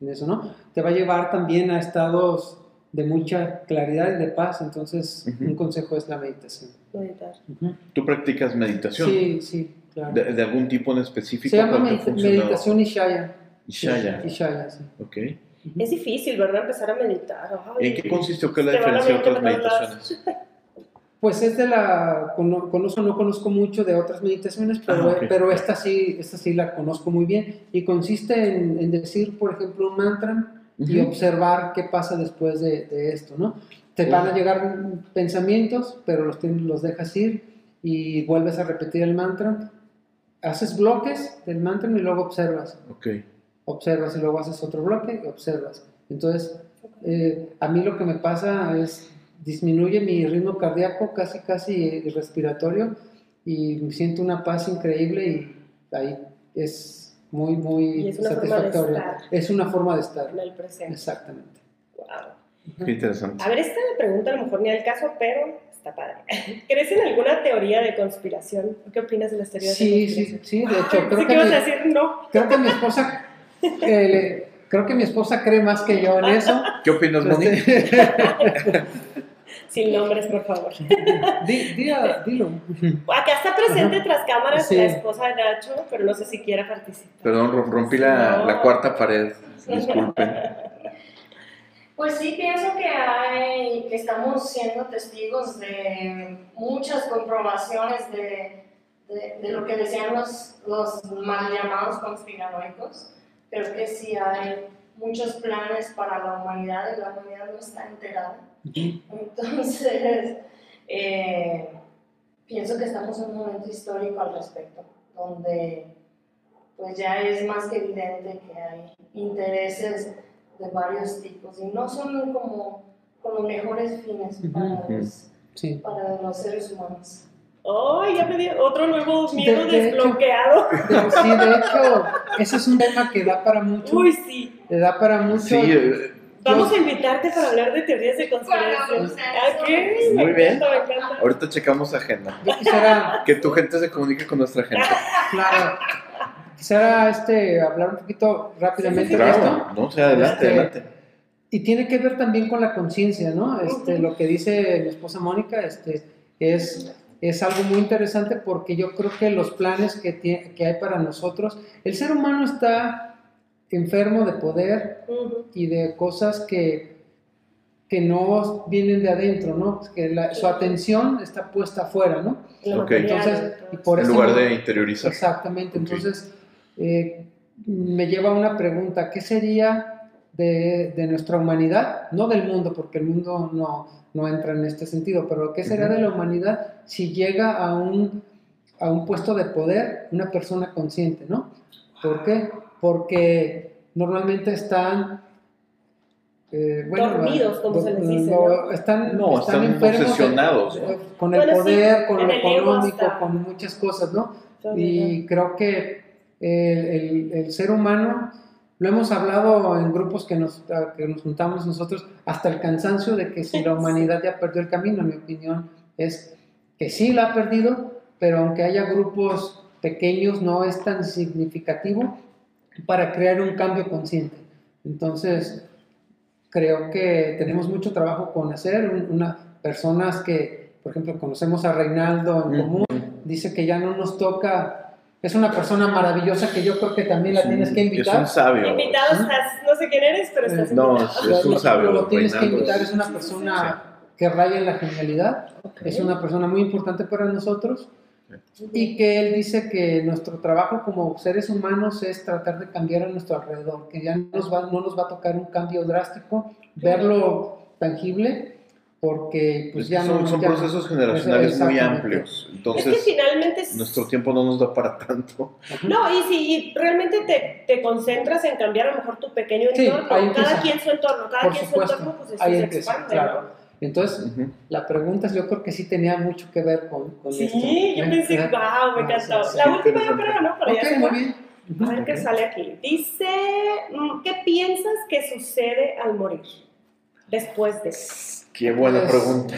en eso, ¿no? Te va a llevar también a estados de mucha claridad y de paz. Entonces, Ujú. un consejo es la meditación. Meditar. Ujú. ¿Tú practicas meditación? Sí, sí, claro. ¿De, de algún tipo en específico? Se llama ¿Cuál te ha medita- funcionado? meditación Ishaya. Ishaya. Ishaya, sí. Ok. Es difícil, ¿verdad? Empezar a meditar. Ay, ¿En qué consiste o qué es la diferencia de otras meditaciones? (laughs) Pues es de la, cono- conozco, no conozco mucho de otras meditaciones, pero, Ah, pero esta, sí, esta sí la conozco muy bien y consiste en, en decir, por ejemplo, un mantra y observar qué pasa después de, de esto, ¿no? Te van a llegar pensamientos, pero los, los dejas ir y vuelves a repetir el mantra, haces bloques del mantra y luego observas, Ok. observas y luego haces otro bloque y observas. Entonces, eh, a mí lo que me pasa es disminuye mi ritmo cardíaco casi casi respiratorio y siento una paz increíble y ahí es muy, muy es una forma de satisfactoria. estar. Es una forma de estar. En el presente. Exactamente. Wow. Qué interesante. A ver, esta pregunta a lo mejor ni al caso, pero está padre. (laughs) ¿Crees en alguna teoría de conspiración? ¿Qué opinas de las teorías de Sí, conspiración? sí, sí, de hecho, creo sí que, que ibas mi, a decir no. creo que mi esposa, eh, le- creo que mi esposa cree más que yo en eso. ¿Qué opinas, Moni? (laughs) Sin nombres, por favor. (laughs) di- di a- dilo. Acá está presente tras cámaras Sí. la esposa de Nacho, pero no sé si quiera participar. Perdón, rom- rompí la, No. la cuarta pared. (laughs) Disculpen. Pues sí, pienso que hay, que estamos siendo testigos de muchas comprobaciones de, de, de lo que decían los, los mal llamados conspiranoicos. Creo que sí hay muchos planes para la humanidad y la humanidad no está enterada. Entonces, eh, pienso que estamos en un momento histórico al respecto, donde pues ya es más que evidente que hay intereses de varios tipos y no son como con los mejores fines para, Ujú. los, Sí. para los seres humanos. ¡Ay, ya me dio otro nuevo De- miedo de hecho- desbloqueado! De- sí, de hecho, ese es un tema que da para mucho. Uy, sí. Le da para mucho. Sí, eh, Vamos a invitarte para hablar de teorías de conspiración. ¿A qué? Muy me bien. encanta, me encanta. ahorita checamos agenda. Yo quisiera, Que tu gente se comunique con nuestra gente. claro, quisiera este, hablar un poquito rápidamente Sí, sí, de esto. Claro, no, sí, adelante, Este, adelante. Y tiene que ver también con la conciencia, ¿no? Este, Ujú. Lo que dice mi esposa Mónica este, es, es algo muy interesante porque yo creo que los planes que, tie- que hay para nosotros, el ser humano está enfermo de poder y de cosas que, que no vienen de adentro, ¿no? Que la- su atención está puesta afuera, ¿no? Lo Ok. material, Entonces, y por En lugar de interiorizar. Exactamente, entonces eh, me lleva a una pregunta, ¿qué sería de, de nuestra humanidad? No del mundo, porque el mundo no, no entra en este sentido, pero ¿qué sería de la humanidad si llega a un, a un puesto de poder una persona consciente, ¿no? ¿Por qué? Porque normalmente están... eh, Dormidos, como se les dice, ¿no? Están, No, están enfermos de- obsesionados, de- ¿no? con el Bueno, sí, poder, con en lo económico, con muchas cosas, ¿no? todo. Y creo que el, el- el ser humano, lo hemos hablado en grupos que nos, que nos juntamos nosotros, hasta el cansancio de que si la (laughs) humanidad ya perdió el camino, mi opinión es que sí la ha perdido, pero aunque haya grupos pequeños, no es tan significativo para crear un cambio consciente. Entonces, creo que tenemos mucho trabajo con hacer. Un- Una, personas que, por ejemplo, conocemos a Reinaldo en común, dice que ya no nos toca. Es una persona maravillosa que yo creo que también la tienes que Es invitar. un sabio. Invitado estás, no sé quién eres, pero estás Eh, No, invitado. es, es un sabio. Lo tienes que invitar, es una persona que raya en la genialidad, es una persona muy importante para nosotros y que él dice que nuestro trabajo como seres humanos es tratar de cambiar a nuestro alrededor, que ya nos va, no nos va a tocar un cambio drástico, verlo tangible, porque pues Es ya son, no... son ya- procesos generacionales muy amplios. Es que Entonces, finalmente... es- nuestro tiempo no nos da para tanto. No, y si realmente te, te concentras en cambiar a lo mejor tu pequeño Sí, entorno, ahí cada quien su entorno, cada Por quien supuesto, su entorno, pues se empieza, expande, claro. Entonces, Ujú. la pregunta es, yo creo que sí tenía mucho que ver con, con ¿no? esto. Sí, yo ¿eh? pensé, wow, me Ah, encantó. sí, sí. La última yo creo, ¿no? Pero ya Ok, se muy bien. A ver qué sale aquí. Dice, mm, ¿qué piensas que sucede al morir? Después de... Qué buena Pues, pregunta.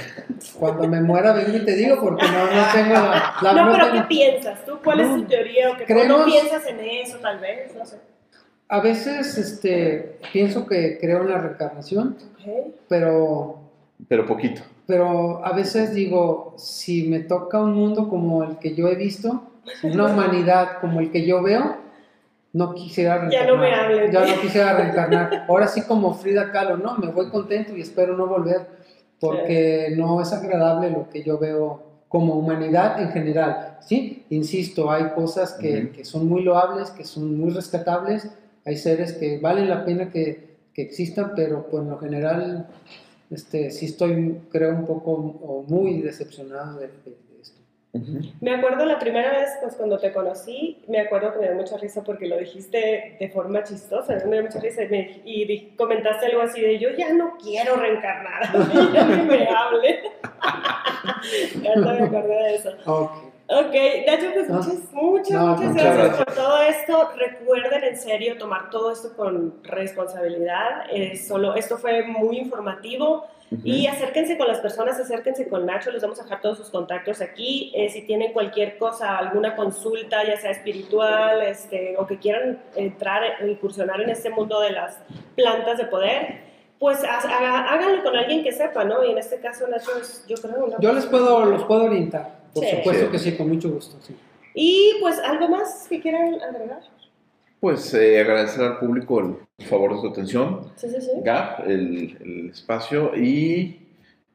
Cuando me muera, vengo y te digo, porque no, no tengo la... la- No, pero tengo- ¿qué piensas? ¿Tú cuál es tu teoría? ¿O, que, o no Creemos- piensas en eso, tal vez? No sé. A veces este, pienso que creo en la reencarnación, Ok. pero, Pero poquito. pero a veces digo, si me toca un mundo como el que yo he visto, una humanidad como el que yo veo, no quisiera reencarnar. Ya no me hablen. Ya no quisiera reencarnar. Ahora sí como Frida Kahlo, ¿no? Me voy contento y espero no volver, porque no es agradable lo que yo veo como humanidad en general. Sí, insisto, hay cosas que, que son muy loables, que son muy rescatables, hay seres que valen la pena que, que existan, pero pues en lo general este, sí estoy, creo, un poco o muy decepcionado de, de- de esto. Me acuerdo la primera vez, pues cuando te conocí, me acuerdo que me dio mucha risa porque lo dijiste de forma chistosa, me dio mucha risa y, me- y di- comentaste algo así de yo ya no quiero reencarnar, (laughs) ya ni me hable. (laughs) ya me acordé de eso. Ok. Ok, Nacho, pues No. muchas, muchas, No, muchas muchas gracias, gracias. por todo esto. Recuerden en serio tomar todo esto con responsabilidad. Eh, solo, esto fue muy informativo. Y acérquense con las personas, acérquense con Nacho, les vamos a dejar todos sus contactos aquí. Eh, si tienen cualquier cosa, alguna consulta, ya sea espiritual, este, o que quieran entrar e incursionar en este mundo de las plantas de poder, pues háganlo con alguien que sepa, ¿no? Y en este caso Nacho yo creo, una Yo les puedo, los puedo orientar, por Sí. supuesto Sí. que sí, con mucho gusto. sí. Y pues algo más que quieran agregar. Pues eh, agradecer al público el, el favor de su atención. Sí, sí, sí. Gap, el, el espacio y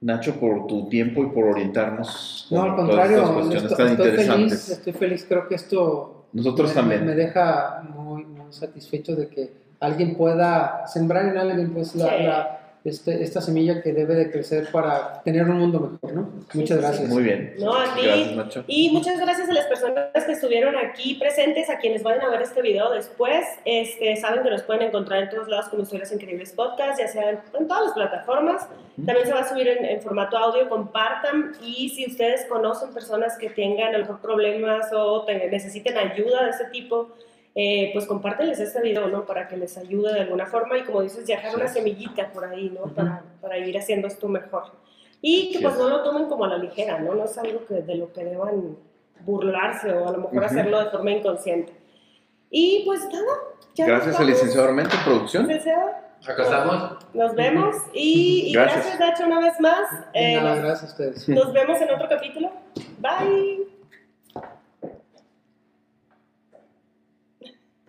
Nacho por tu tiempo y por orientarnos No, al contrario, estoy interesantes. feliz, estoy feliz, creo que esto Nosotros me, también. me deja muy, muy satisfecho de que alguien pueda sembrar en alguien pues la- este- esta semilla que debe de crecer para tener un mundo mejor, ¿no? Sí, Muchas sí, gracias. Muy bien. No, a ti. Gracias, Nacho. Y muchas gracias a las personas que estuvieron aquí presentes, a quienes vayan a ver este video después. Este, saben que nos pueden encontrar en todos lados como Historias Increíbles Podcast, ya sea en, en todas las plataformas. También se va a subir en, en formato audio, compartan. Y si ustedes conocen personas que tengan a lo mejor problemas o te- necesiten ayuda de ese tipo, eh, pues compártenles este video, ¿no? Para que les ayude de alguna forma y como dices, dejar Sí. una semillita por ahí, ¿no? Para, para ir haciendo esto mejor. Y que Sí pues es. no lo tomen como a la ligera, ¿no? No es algo que, de lo que deban burlarse o a lo mejor Ujú. hacerlo de forma inconsciente. Y pues nada. ya Gracias al licenciado Armento, producción. Licenciado, Acá estamos. Nos vemos y, y gracias. Gracias. Nacho una vez más. Eh, nos, gracias a ustedes. nos vemos en otro capítulo. Bye.